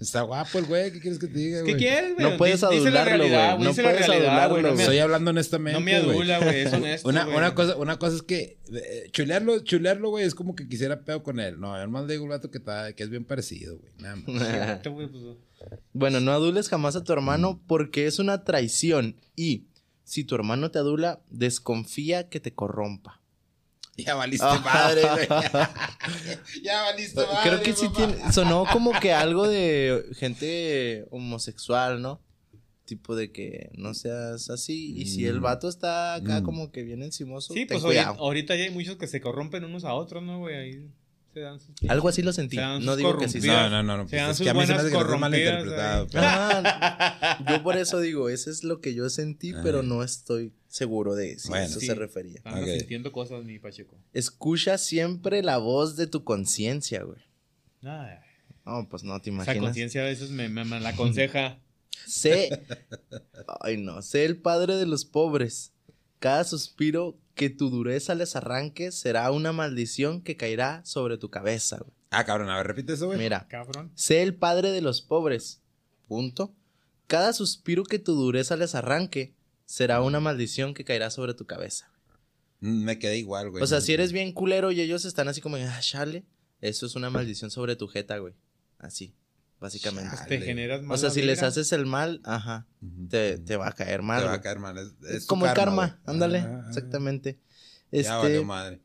Está guapo el güey. ¿Qué quieres que te diga, güey? ¿Qué quieres, güey? No puedes adularlo, güey. No puedes güey. adularlo, No me, Estoy hablando honestamente. no me güey. adula, güey. Es honesto. Una, güey. una cosa, una cosa es que eh, chulearlo, chulearlo, güey, es como que quisiera pedo con él. No, yo más le digo al vato que, está, que es bien parecido, güey. Nada más. Güey, pues, Bueno, no adules jamás a tu hermano porque es una traición. Y si tu hermano te adula, desconfía que te corrompa. Ya valiste madre, güey. ya valiste madre. Creo que sí tiene. Sonó como que algo de gente homosexual, ¿no? Tipo de que no seas así. Y si el Mm. vato está acá Mm. como que bien encimoso, Sí, ten pues ahorita, cuidado. ahorita ya hay muchos que se corrompen unos a otros, ¿no, güey? Ahí se dan sus... Algo así lo sentí. No digo que sí. No, no, no. no, Se pues dan es sus que a mí se me hace que lo malinterpretado. pero- Ajá. yo por eso digo, eso es lo que yo sentí, Ajá. pero no estoy seguro de si Bueno. eso Sí. se refería. Andas Ok. sintiendo cosas, mi Pacheco. Escucha siempre la voz de tu conciencia, güey. Ay, No, pues no te esa imaginas. conciencia a veces me, me- me la aconseja. Sé, ay no, sé el padre de los pobres. Cada suspiro que tu dureza les arranque será una maldición que caerá sobre tu cabeza, güey. Ah, cabrón, a ver, repite eso, güey. Mira, Cabrón. sé el padre de los pobres. Punto. Cada suspiro que tu dureza les arranque será una maldición que caerá sobre tu cabeza. Mm, Me quedé igual, güey. O sea, si eres bien culero y ellos están así como, ah, chale, eso es una maldición sobre tu jeta, güey. Así, básicamente. Te generas O mala sea, si les haces el mal, ajá, te, te va a caer mal. Te va a caer mal. Es, como el karma, güey. ándale, Ah, ah, exactamente. Ya Este, valió madre.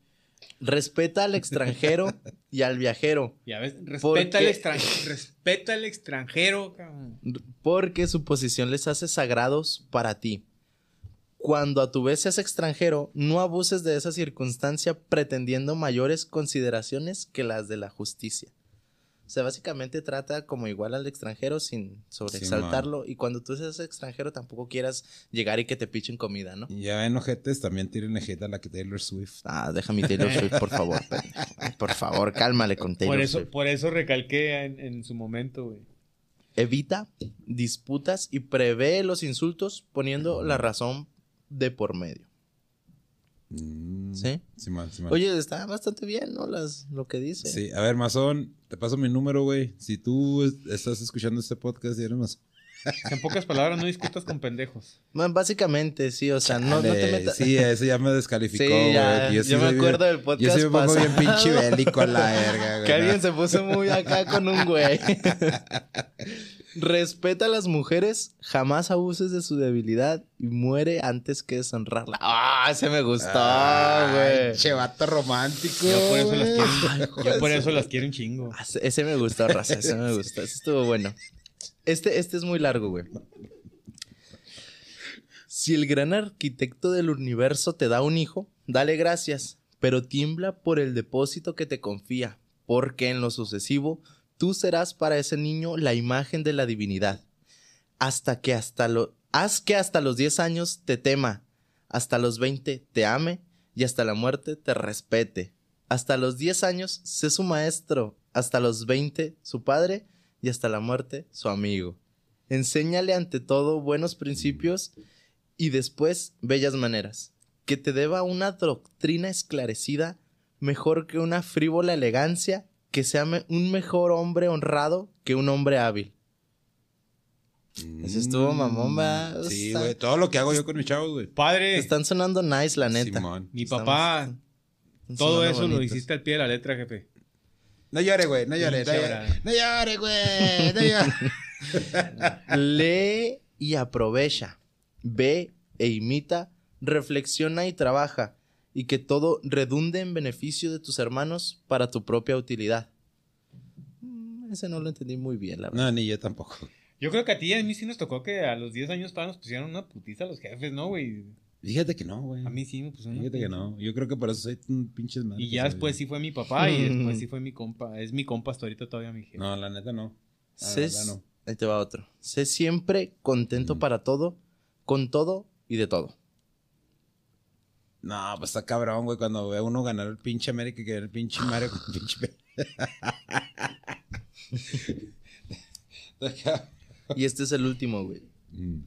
respeta al extranjero y al viajero, Ya ves, respeta Porque- al extranjero. Respeta al extranjero, cabrón. porque su posición les hace sagrados para ti. Cuando a tu vez seas extranjero, no abuses de esa circunstancia pretendiendo mayores consideraciones que las de la justicia. O sea, básicamente trata como igual al extranjero sin sobreexaltarlo. y cuando tú seas extranjero tampoco quieras llegar y que te pichen comida, ¿no? Ya ven, ojetes, también tiren ejeta a la que Taylor Swift. Ah, deja mi Taylor Swift, por favor. Por favor, cálmale con Taylor Por eso, Swift. por eso recalqué en, en su momento, güey. Evita disputas y prevé los insultos poniendo la razón de por medio. Mm, ¿Sí? Oye, está bastante bien, ¿no? Las, lo que dice. Sí, a ver, Mazón, te paso mi número, güey. Si tú es- estás escuchando este podcast y eres Mazón. En pocas palabras, no discutas con pendejos. Bueno, básicamente, sí, o sea, no, no te metas. Sí, eso ya me descalificó, Sí, güey. ya, yo sí me acuerdo bien- del podcast Yo sí me pongo bien pinche bélico a la verga, güey. Que alguien se puso muy acá con un güey. Respeta a las mujeres, jamás abuses de su debilidad y muere antes que deshonrarla. ¡Ah! ese me gustó, Ay, güey. Che, vato romántico. Yo por eso las quiero. Yo por eso las quiero un chingo. Ah, ese- Ese me gustó, raza. Ese me gustó. Ese estuvo bueno. Este, este es muy largo, güey. Si el gran arquitecto del universo te da un hijo, dale gracias, pero tiembla por el depósito que te confía, porque en lo sucesivo tú serás para ese niño la imagen de la divinidad. Hasta que hasta lo haz que hasta los 10 años te tema, Hasta los 20 te ame y hasta la muerte te respete. Hasta los 10 años sé su maestro. Hasta los 20 su padre y hasta la muerte su amigo. Enséñale ante todo buenos principios y después bellas maneras. Que te deba una doctrina esclarecida mejor que una frívola elegancia, que sea me- un mejor hombre honrado que un hombre hábil. Ese estuvo mamón, va. Mm, Sí, güey. Todo lo que hago yo con mis chavos, güey. Padre, Están sonando nice, la neta. Simón. mi estamos- papá, todo eso lo bonitos. hiciste al pie de la letra, jefe. No llore, güey. No llore. No no llore, güey. No llore. Lee y aprovecha. Ve e imita. Reflexiona y trabaja. Y que todo redunde en beneficio de tus hermanos para tu propia utilidad. Mm, Ese no lo entendí muy bien, la verdad. No, ni yo tampoco. Yo creo que a ti y a mí sí nos tocó que a los 10 años todavía nos pusieron una putiza a los jefes, ¿no, güey? Fíjate que no, güey. A mí sí me pusieron una Fíjate que putiza. no. Yo creo que por eso soy un pinche madre. Y que ya después sí fue mi papá y Mm. después sí fue mi compa. Es mi compa hasta ahorita todavía mi jefe. No, la neta no. La Sé- verdad no. Ahí te va otro. Sé siempre contento Mm. para todo, con todo y de todo. No, pues está cabrón, güey, cuando ve uno ganar el pinche América que el pinche Mario con el pinche. Y este es el último, güey. Mm.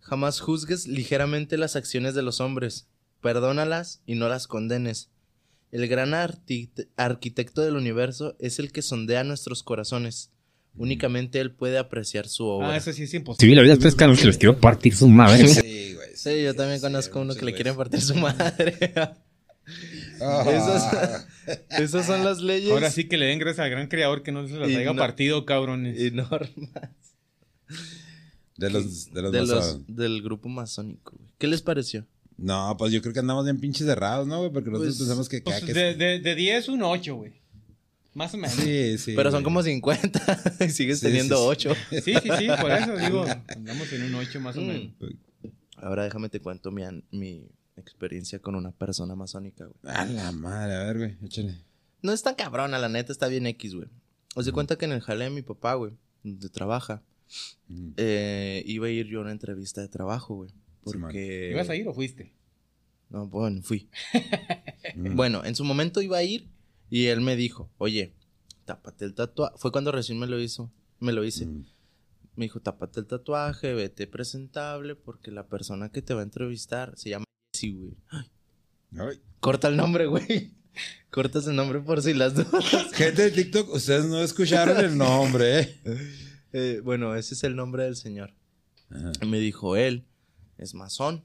Jamás juzgues ligeramente las acciones de los hombres. Perdónalas y no las condenes. El gran arquitecto del universo es el que sondea nuestros corazones. Únicamente él puede apreciar su obra. Ah, eso sí es Si imposible. la vida pesca, no se los quiero partir su madre. Sí, güey. Sí, yo también conozco uno muchos que le quieren partir su madre. Ah. Esas, esas son las leyes Ahora sí que le den gracias al gran creador que no se las Y haya no- partido, cabrones. y normas De los, de los, de los- del grupo masónico. güey. ¿Qué les pareció? No, pues yo creo que andamos bien pinches cerrados, ¿no, güey? Porque nosotros Pues, pensamos que... Pues que- de, de, de 10, un 8, güey. Más o menos. Sí, Sí, sí. Pero son güey. como 50 y sigues Sí, teniendo sí, sí. 8. sí, sí, por eso digo, andamos en un 8 más o Mm. menos. Ahora déjame te cuento mi, mi experiencia con una persona masónica, güey. A la madre, a ver, güey, échale. No es tan cabrona, la neta, está bien X, güey. Os de cuenta que en el jale de mi papá, güey, donde trabaja, Mm. eh, iba a ir yo a una entrevista de trabajo, güey. Sí. Porque... ¿Ibas a ir o fuiste? No, bueno, fui. Mm. Bueno, en su momento iba a ir y él me dijo, oye, tápate el tatuaje. Fue cuando recién me lo hizo, me lo hice. Mm. Me dijo, tápate el tatuaje, vete presentable, porque la persona que te va a entrevistar se llama Jessy, güey. Ay. Corta el nombre, güey. Cortas el nombre por si las dudas. Gente de TikTok, ustedes no escucharon el nombre, ¿eh? Eh, bueno, ese es el nombre del señor. Ajá. Me dijo, él es masón.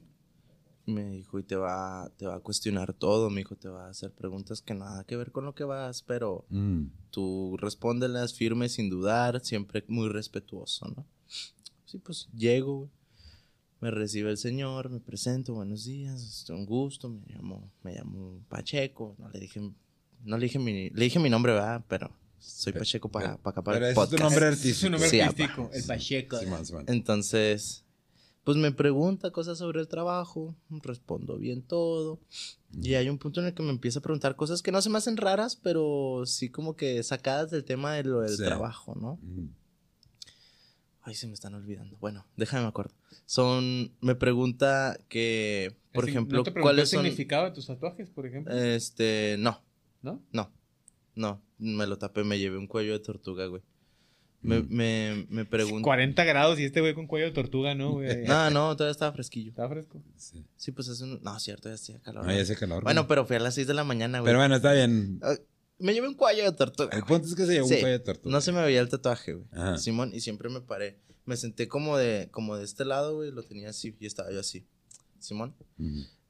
Me dijo, y te va, te va a cuestionar todo. Me dijo, te va a hacer preguntas que nada que ver con lo que vas, pero Mm. tú respóndelas firme, sin dudar, siempre muy respetuoso, ¿no? Sí, pues llego. Me recibe el señor, me presento, buenos días, es un gusto, me llamo, me llamo Pacheco, no le dije, no le dije mi, le dije mi nombre, ¿verdad? Pero soy Pero- Pacheco para, pero- para acá, para Pero el ese es tu podcast. nombre Es su artístico. nombre Sí, artístico, apa. el Pacheco. Sí, sí, man. Entonces, pues me pregunta cosas sobre el trabajo, respondo bien todo. Y hay un punto en el que me empieza a preguntar cosas que no se me hacen raras, pero sí como que sacadas del tema de lo del Sí. trabajo, ¿no? Mm. Ay, se me están olvidando. Bueno, déjame me acuerdo. Son, me pregunta que, por Así, ejemplo, ¿No te preguntó ¿cuáles el significado de tus tatuajes, por ejemplo? Este, no, ¿No? no, no, me lo tapé, me llevé un cuello de tortuga, güey. Me, Mm. me, me pregunta. 40 grados y este güey con cuello de tortuga, ¿no, güey? No, no, todavía estaba fresquillo. Está fresco. Sí. Sí, pues es un... No, cierto, ya hacía calor. No, ya hace calor. Bueno, güey. pero fui a las 6 de la mañana, güey. Pero bueno, está bien. Ah, Me llevé un cuello de tortuga. El punto es que se llevó Sí, un cuello de tortuga. No se me veía el tatuaje, güey. Ajá. Simón, y siempre me paré. Me senté como de, como de este lado, güey, lo tenía así y estaba yo así. Simón.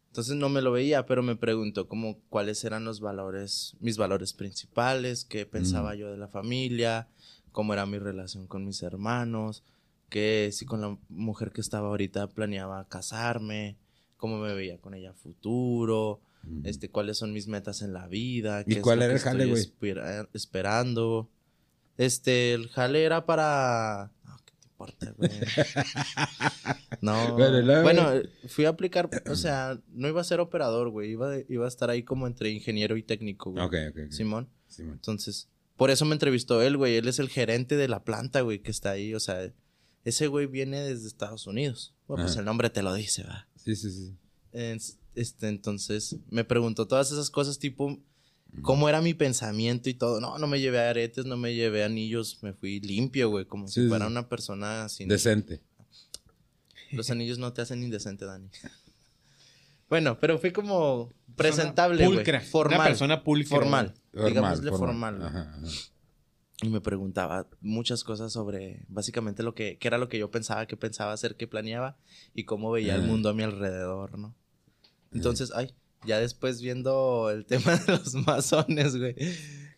Entonces no me lo veía, pero me preguntó como cuáles eran los valores, mis valores principales, qué pensaba Mm. yo de la familia, cómo era mi relación con mis hermanos, que si con la mujer que estaba ahorita planeaba casarme, cómo me veía con ella a futuro, Mm. este, cuáles son mis metas en la vida. ¿Y qué es cuál lo era que el jale, estoy esperando. Este, el jale era para... No, ¿qué te importa, güey? No. Bueno, fui a aplicar, o sea, no iba a ser operador, güey. Iba, iba a estar ahí como entre ingeniero y técnico, güey. Ok, ok. ok. Simón. Simón. Entonces, por eso me entrevistó él, güey. Él es el gerente de la planta, güey, que está ahí. O sea, ese güey viene desde Estados Unidos. Bueno, pues el nombre te lo dice, va. Sí, sí, sí. Es- Este, entonces me preguntó todas esas cosas, tipo, cómo era mi pensamiento y todo. No, no me llevé aretes, no me llevé anillos, me fui limpio, güey, como Sí, si sí. fuera una persona sin. Decente. Los anillos no te hacen indecente, Dani. Bueno, pero fui como presentable, güey. Pulcra. Formal. Una persona pulcra. Formal. Formal, Digámosle formal. formal. güey. Ajá, ajá. Y me preguntaba muchas cosas sobre básicamente lo que, qué era lo que yo pensaba, qué pensaba hacer, qué planeaba y cómo veía el mundo a mi alrededor, ¿no? Entonces, ay, ya después viendo el tema de los masones, güey.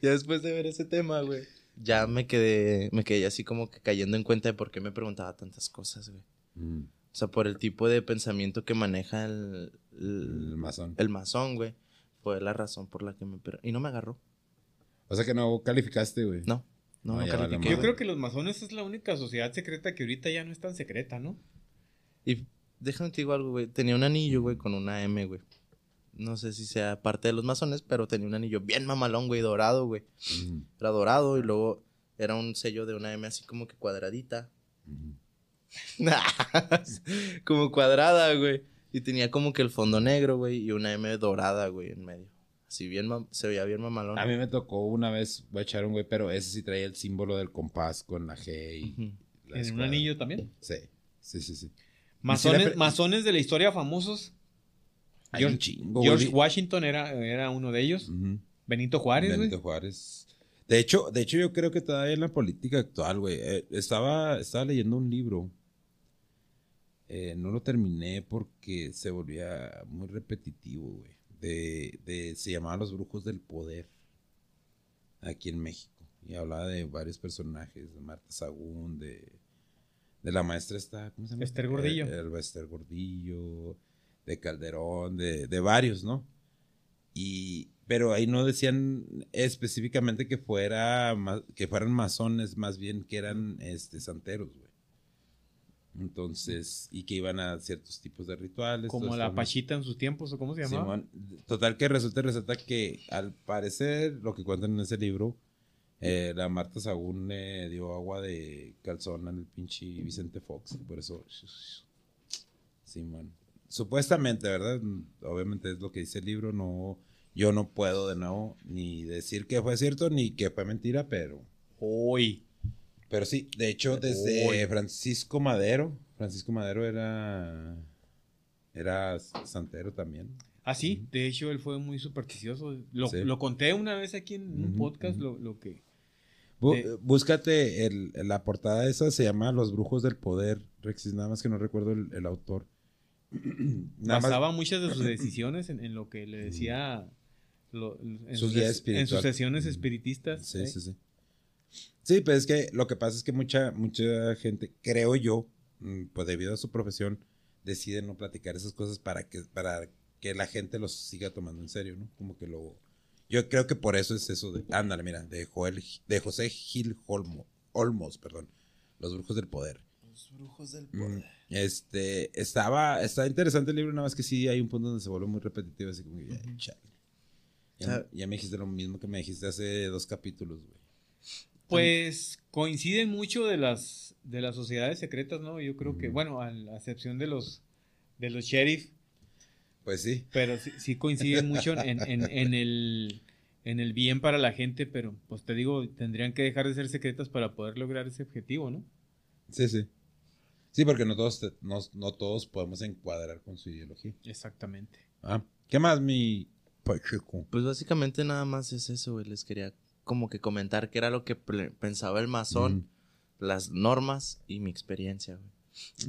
Ya después de ver ese tema, güey. Ya me quedé, me quedé así como que cayendo en cuenta de por qué me preguntaba tantas cosas, güey. Mm, O sea, por el tipo de pensamiento que maneja el, el, masón. el masón, güey. Fue la razón por la que me... per- Y no me agarró. O sea que no calificaste, güey. No, no, No, vale. Yo creo que los masones es la única sociedad secreta que ahorita ya no es tan secreta, ¿no? Y déjame te digo algo, güey. Tenía un anillo, güey, con una M, güey. No sé si sea parte de los masones, pero tenía un anillo bien mamalón, güey, dorado, güey. Mm, Era dorado y luego era un sello de una M así como que cuadradita. mm. como cuadrada, güey. Y tenía como que el fondo negro, güey, y una M dorada, güey, en medio. Así bien, se veía bien mamalón. A mí me tocó una vez, voy a echar un güey, pero ese sí traía el símbolo del compás con la G y Ujú. la En un anillo también. Sí, sí, sí, sí. Masones, masones de la historia famosos. Hay un George, chingo, George güey. Washington era, era uno de ellos. Benito Juárez, güey. Benito Juárez. De hecho, de hecho, yo creo que todavía en la política actual, güey. eh, estaba, estaba leyendo un libro. Eh, no lo terminé porque se volvía muy repetitivo, güey. De, de, se llamaba Los Brujos del Poder. Aquí en México. Y hablaba de varios personajes. De Marta Sagún, de, de la maestra esta, ¿cómo se llama? Esther Gordillo. Eh, Elba Esther Gordillo. De Calderón, de, de varios, ¿no? Y, pero ahí no decían específicamente que fuera que fueran masones, más bien que eran este santeros, güey. Entonces, y que iban a ciertos tipos de rituales. Como la. Pachita en sus tiempos, ¿o cómo se llamaba? Simón. Total que resulta y resalta que al parecer, lo que cuentan en ese libro, eh, la Marta Sagún le dio agua de calzón al pinche Vicente Fox. y Por eso. Simón. Supuestamente, ¿verdad? Obviamente es lo que dice el libro. No, yo no puedo de nuevo ni decir que fue cierto ni que fue mentira, pero. Hoy. Pero sí, de hecho, desde Uy. Francisco Madero. Francisco Madero era. Era santero también. Ah, sí, de hecho él fue muy supersticioso. Lo, Sí. lo conté una vez aquí en un podcast, lo, lo que... Eh, búscate el, la portada esa, se llama Los Brujos del Poder, Rexis, nada más que no recuerdo el, el autor. Nada más- basaba muchas de sus decisiones en, en lo que le decía lo- en, Su sus, en sesiones espiritistas. Sí, ¿eh? sí, sí. Sí, pero es que lo que pasa es que mucha, mucha gente, creo yo, mm, pues debido a su profesión, decide no platicar esas cosas para que, para que la gente los siga tomando en serio, ¿no? Como que lo... Yo creo que por eso es eso de... Ándale, mira, de, Joel, de José Gil Olmo, Olmos, perdón. Los Brujos del Poder. Los brujos del Mm, Este, estaba, está interesante el libro, nada más que sí hay un punto donde se vuelve muy repetitivo, así como que ya, Sa- ya me dijiste lo mismo que me dijiste hace dos capítulos, güey. Pues coinciden mucho de las de las sociedades secretas, ¿no? Yo creo que, bueno, a la excepción de los de los sheriff, Pues sí. pero sí, sí coinciden mucho en, en- en el en el bien para la gente, pero pues te digo, tendrían que dejar de ser secretas para poder lograr ese objetivo, ¿no? Sí, sí. Sí, porque no todos, te- no, no todos podemos encuadrar con su ideología. Exactamente. Ah, ¿Qué más, mi Pacheco? Pues básicamente nada más es eso, güey. Les quería como que comentar qué era lo que pensaba el masón, las normas y mi experiencia, güey.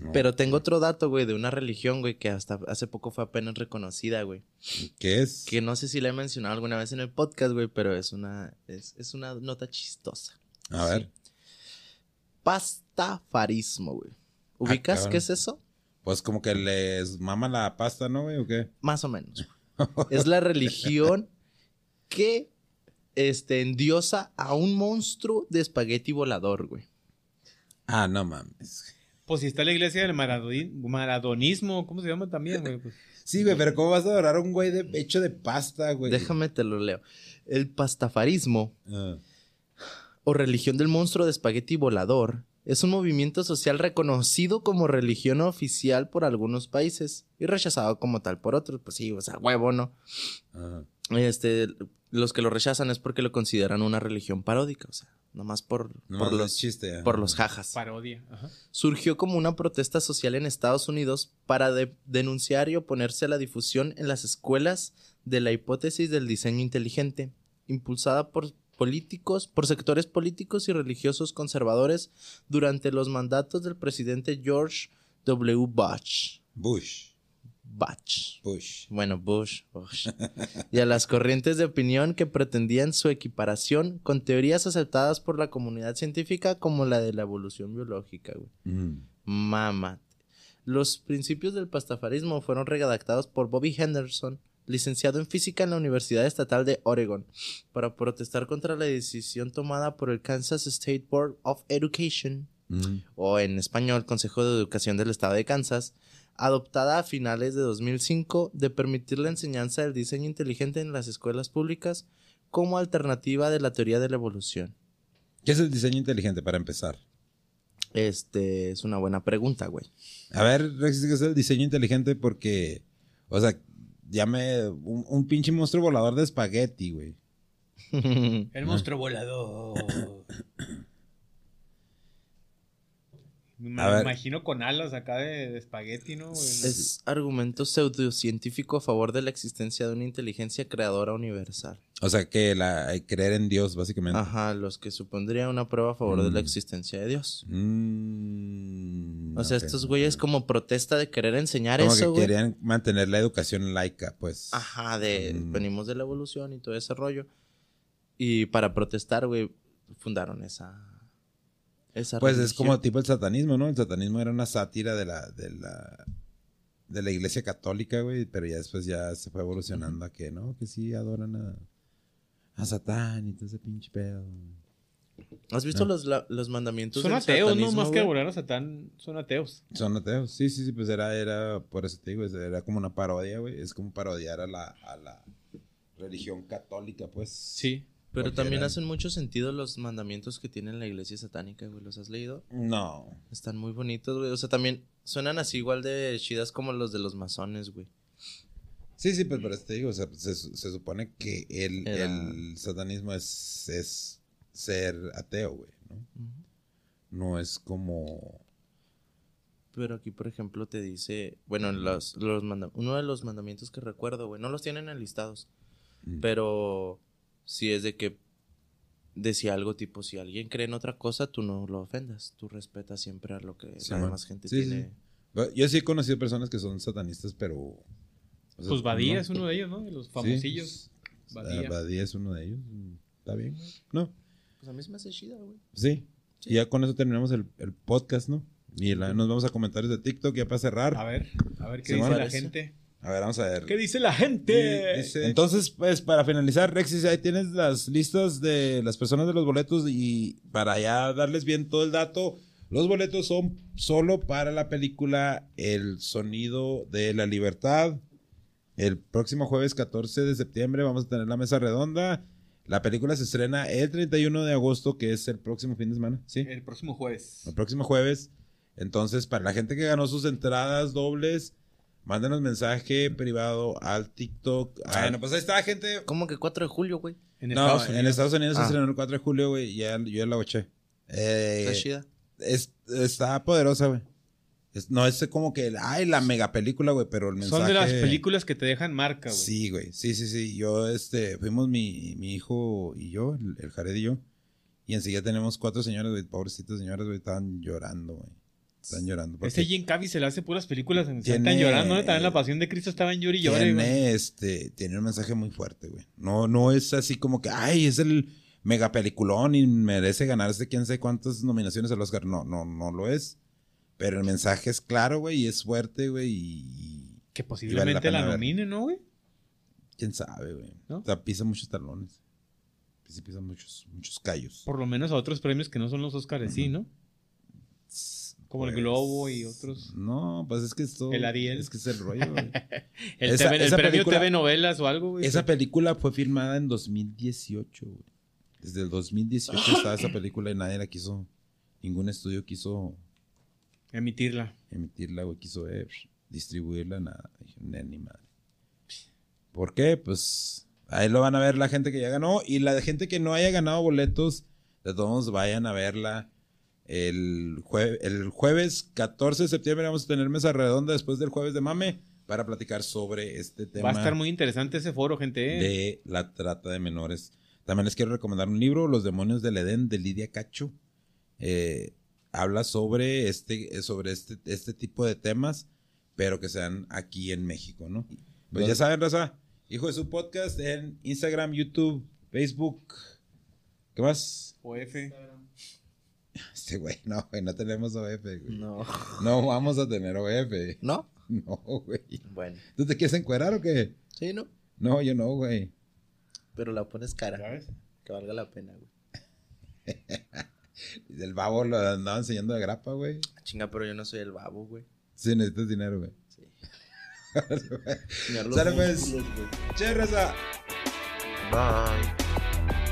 No. Pero tengo otro dato, güey, de una religión, güey, que hasta hace poco fue apenas reconocida, güey. ¿Qué es? Que no sé si la he mencionado alguna vez en el podcast, güey, pero es una, es, es una nota chistosa. A ver. Pastafarismo, güey. ¿Ubicas cabrón. qué es eso? Pues como que les mama la pasta, ¿no, güey? ¿O qué? Más o menos. es la religión que este, endiosa a un monstruo de espagueti volador, güey. Ah, no mames. Pues si está la iglesia del maradoni- maradonismo, ¿cómo se llama también, güey? Pues, Sí, güey, pero ¿cómo vas a adorar a un güey de, hecho de pasta, güey? Déjame te lo leo. El pastafarismo Ah, o religión del monstruo de espagueti volador es un movimiento social reconocido como religión oficial por algunos países y rechazado como tal por otros. Pues sí, o sea, huevo, ¿no? Ajá. Este, los que lo rechazan es porque lo consideran una religión paródica, o sea, nomás por, No, por no los chiste. por los jajas. Parodia. Ajá. Surgió como una protesta social en Estados Unidos para de- denunciar y oponerse a la difusión en las escuelas de la hipótesis del diseño inteligente, impulsada por políticos, por sectores políticos y religiosos conservadores durante los mandatos del presidente George W. Bush. Bush. Bush. Bush. Bueno, Bush, Bush. y a las corrientes de opinión que pretendían su equiparación con teorías aceptadas por la comunidad científica como la de la evolución biológica, güey. Mm. Los principios del pastafarismo fueron redactados por Bobby Henderson, licenciado en física en la Universidad Estatal de Oregon, para protestar contra la decisión tomada por el Kansas State Board of Education, Mm. o en español Consejo de Educación del Estado de Kansas, adoptada a finales de 2005 de permitir la enseñanza del diseño inteligente en las escuelas públicas como alternativa de la teoría de la evolución. ¿Qué es el diseño inteligente para empezar? Este es una buena pregunta, güey. A ver, Rex, ¿qué es el diseño inteligente? Porque, o sea, llame un, un pinche monstruo volador de espagueti, güey. El monstruo volador. Me A ver. imagino con alas acá de, de espagueti, ¿no? Es argumento pseudocientífico a favor de la existencia de una inteligencia creadora universal. O sea, que la, eh, creer en Dios, básicamente. Ajá, los que supondría una prueba a favor de la Mm. existencia de Dios. Mm, O sea, ok, estos güeyes como protesta de querer enseñar Como eso, que güey. querían mantener la educación laica, pues. Ajá, de Mm. venimos de la evolución y todo ese rollo. Y para protestar, güey, fundaron esa esa Pues es como tipo el satanismo, ¿no? El satanismo era una sátira de la, de la, de la iglesia católica, güey, pero ya después ya se fue evolucionando a que, ¿no? Que sí adoran a, a Satán y todo ese pinche pedo. ¿Has visto Ah. los, la- los mandamientos Son del ateos, ¿no? Más que güey? volar a Satán, son ateos. Son ateos. Sí, sí, sí, pues era, era, por eso te digo, era como una parodia, güey. Es como parodiar a la, a la religión católica, pues. Sí. Pero Porque también eran- hacen mucho sentido los mandamientos que tiene la iglesia satánica, güey. ¿Los has leído? No. Están muy bonitos, güey. O sea, también suenan así igual de chidas como los de los masones, güey. Sí, sí, pues por eso te digo, o sea, se, se supone que el, Era- el satanismo es, es ser ateo, güey, ¿no? No es como... Pero aquí, por ejemplo, te dice, bueno, los, los manda- uno de los mandamientos que recuerdo, güey, no los tienen enlistados, Mm. pero sí es de que decía algo tipo, si alguien cree en otra cosa, tú no lo ofendas, tú respetas siempre a lo que Sí, la man. demás gente Sí, tiene. sí. Yo sí he conocido personas que son satanistas, pero... o sea, Pues Badía no. es uno de ellos, ¿no? De los Sí, famosillos. pues, Badía. ah, Badía es uno de ellos. Está bien, güey. No, Pues a mí se me hace chida, güey. sí. Y ya con eso terminamos el, el podcast, ¿no? Y la- nos vamos a comentarios de TikTok ya para cerrar. A ver, a ver qué dice la parece. gente. A ver, vamos a ver. ¿Qué dice la gente? Entonces, pues para finalizar, Rexis, ahí tienes las listas de las personas de los boletos y para ya darles bien todo el dato, los boletos son solo para la película El Sonido de la Libertad. El próximo jueves 14 de septiembre vamos a tener la mesa redonda. La película se estrena el 31 de agosto, que es el próximo fin de semana, ¿sí? El próximo jueves. El próximo jueves. Entonces, para la gente que ganó sus entradas dobles, mándenos mensaje privado al TikTok. Bueno, pues ahí está, gente. ¿Cómo que 4 de julio, güey? En No, Estados Unidos. en Estados Unidos se Ah. estrenó el 4 de julio, güey. Ya, yo ya la boché. Eh, Está chida. es- está poderosa, güey. Es- no es como que, ay, la mega película, güey, pero el mensaje... Son de las películas que te dejan marca, güey. Sí, güey. Sí, sí, sí. Yo, este, fuimos mi, mi hijo y yo, el, el Jared y yo. Y enseguida tenemos cuatro señoras, güey. Pobrecitas señoras, güey. Estaban llorando, güey. Están llorando. Ese Jim Cavi se le hace puras películas en Tiene- están llorando, ¿no? También la pasión de Cristo estaba en llori y llore, güey. tiene, este, tiene un mensaje muy fuerte, güey. No, no es así como que, ay, es el mega peliculón y merece ganarse quién sabe cuántas nominaciones al Oscar. No, no, no lo es. Pero el mensaje es claro, güey, y es fuerte, güey, y... Que Y vale posiblemente la la ver. nominen, ¿no, güey? ¿Quién sabe, güey? ¿No? O sea, pisa muchos talones. Sí, pisa muchos, muchos callos. Por lo menos a otros premios que no son los Oscars, sí, ¿no? Como el Pues, Globo y otros. No, pues es que esto... El Ariel. Es que es el rollo, güey. El, Esa- TV el esa premio película- TV Novelas o algo, güey. Esa película fue filmada en 2018, güey. Desde el 2018 estaba esa película y nadie la quiso ningún estudio quiso Emitirla. emitirla, güey, quiso eh, distribuirla, nada. Dije, "Ne, ni madre. ¿Por qué? Pues ahí lo van a ver la gente que ya ganó y la gente que no haya ganado boletos, de todos vayan a verla. El, jue- el jueves 14 de septiembre vamos a tener mesa redonda después del jueves de mame para platicar sobre este tema Va a estar muy interesante ese foro, gente. ¿eh? de la trata de menores. También les quiero recomendar un libro, Los demonios del Edén, de Lidia Cacho. Eh, habla sobre este, sobre este, este tipo de temas, pero que sean aquí en México, ¿no? Pues ya saben, Raza, hijo de su podcast en Instagram, YouTube, Facebook. ¿Qué más? OF. Este güey, no, güey, no tenemos OF, güey. No. No vamos a tener OF. ¿No? No, güey. Bueno. ¿Tú te quieres encuerar o qué? Sí, ¿no? No, yo no, güey. Pero la pones cara. ¿Sabes? Que valga la pena, güey. El babo lo andaba enseñando de grapa, güey. Chinga, pero yo no soy el babo, güey. Sí, necesitas dinero, güey. Sí. Sale, pues. Che, raza. Bye.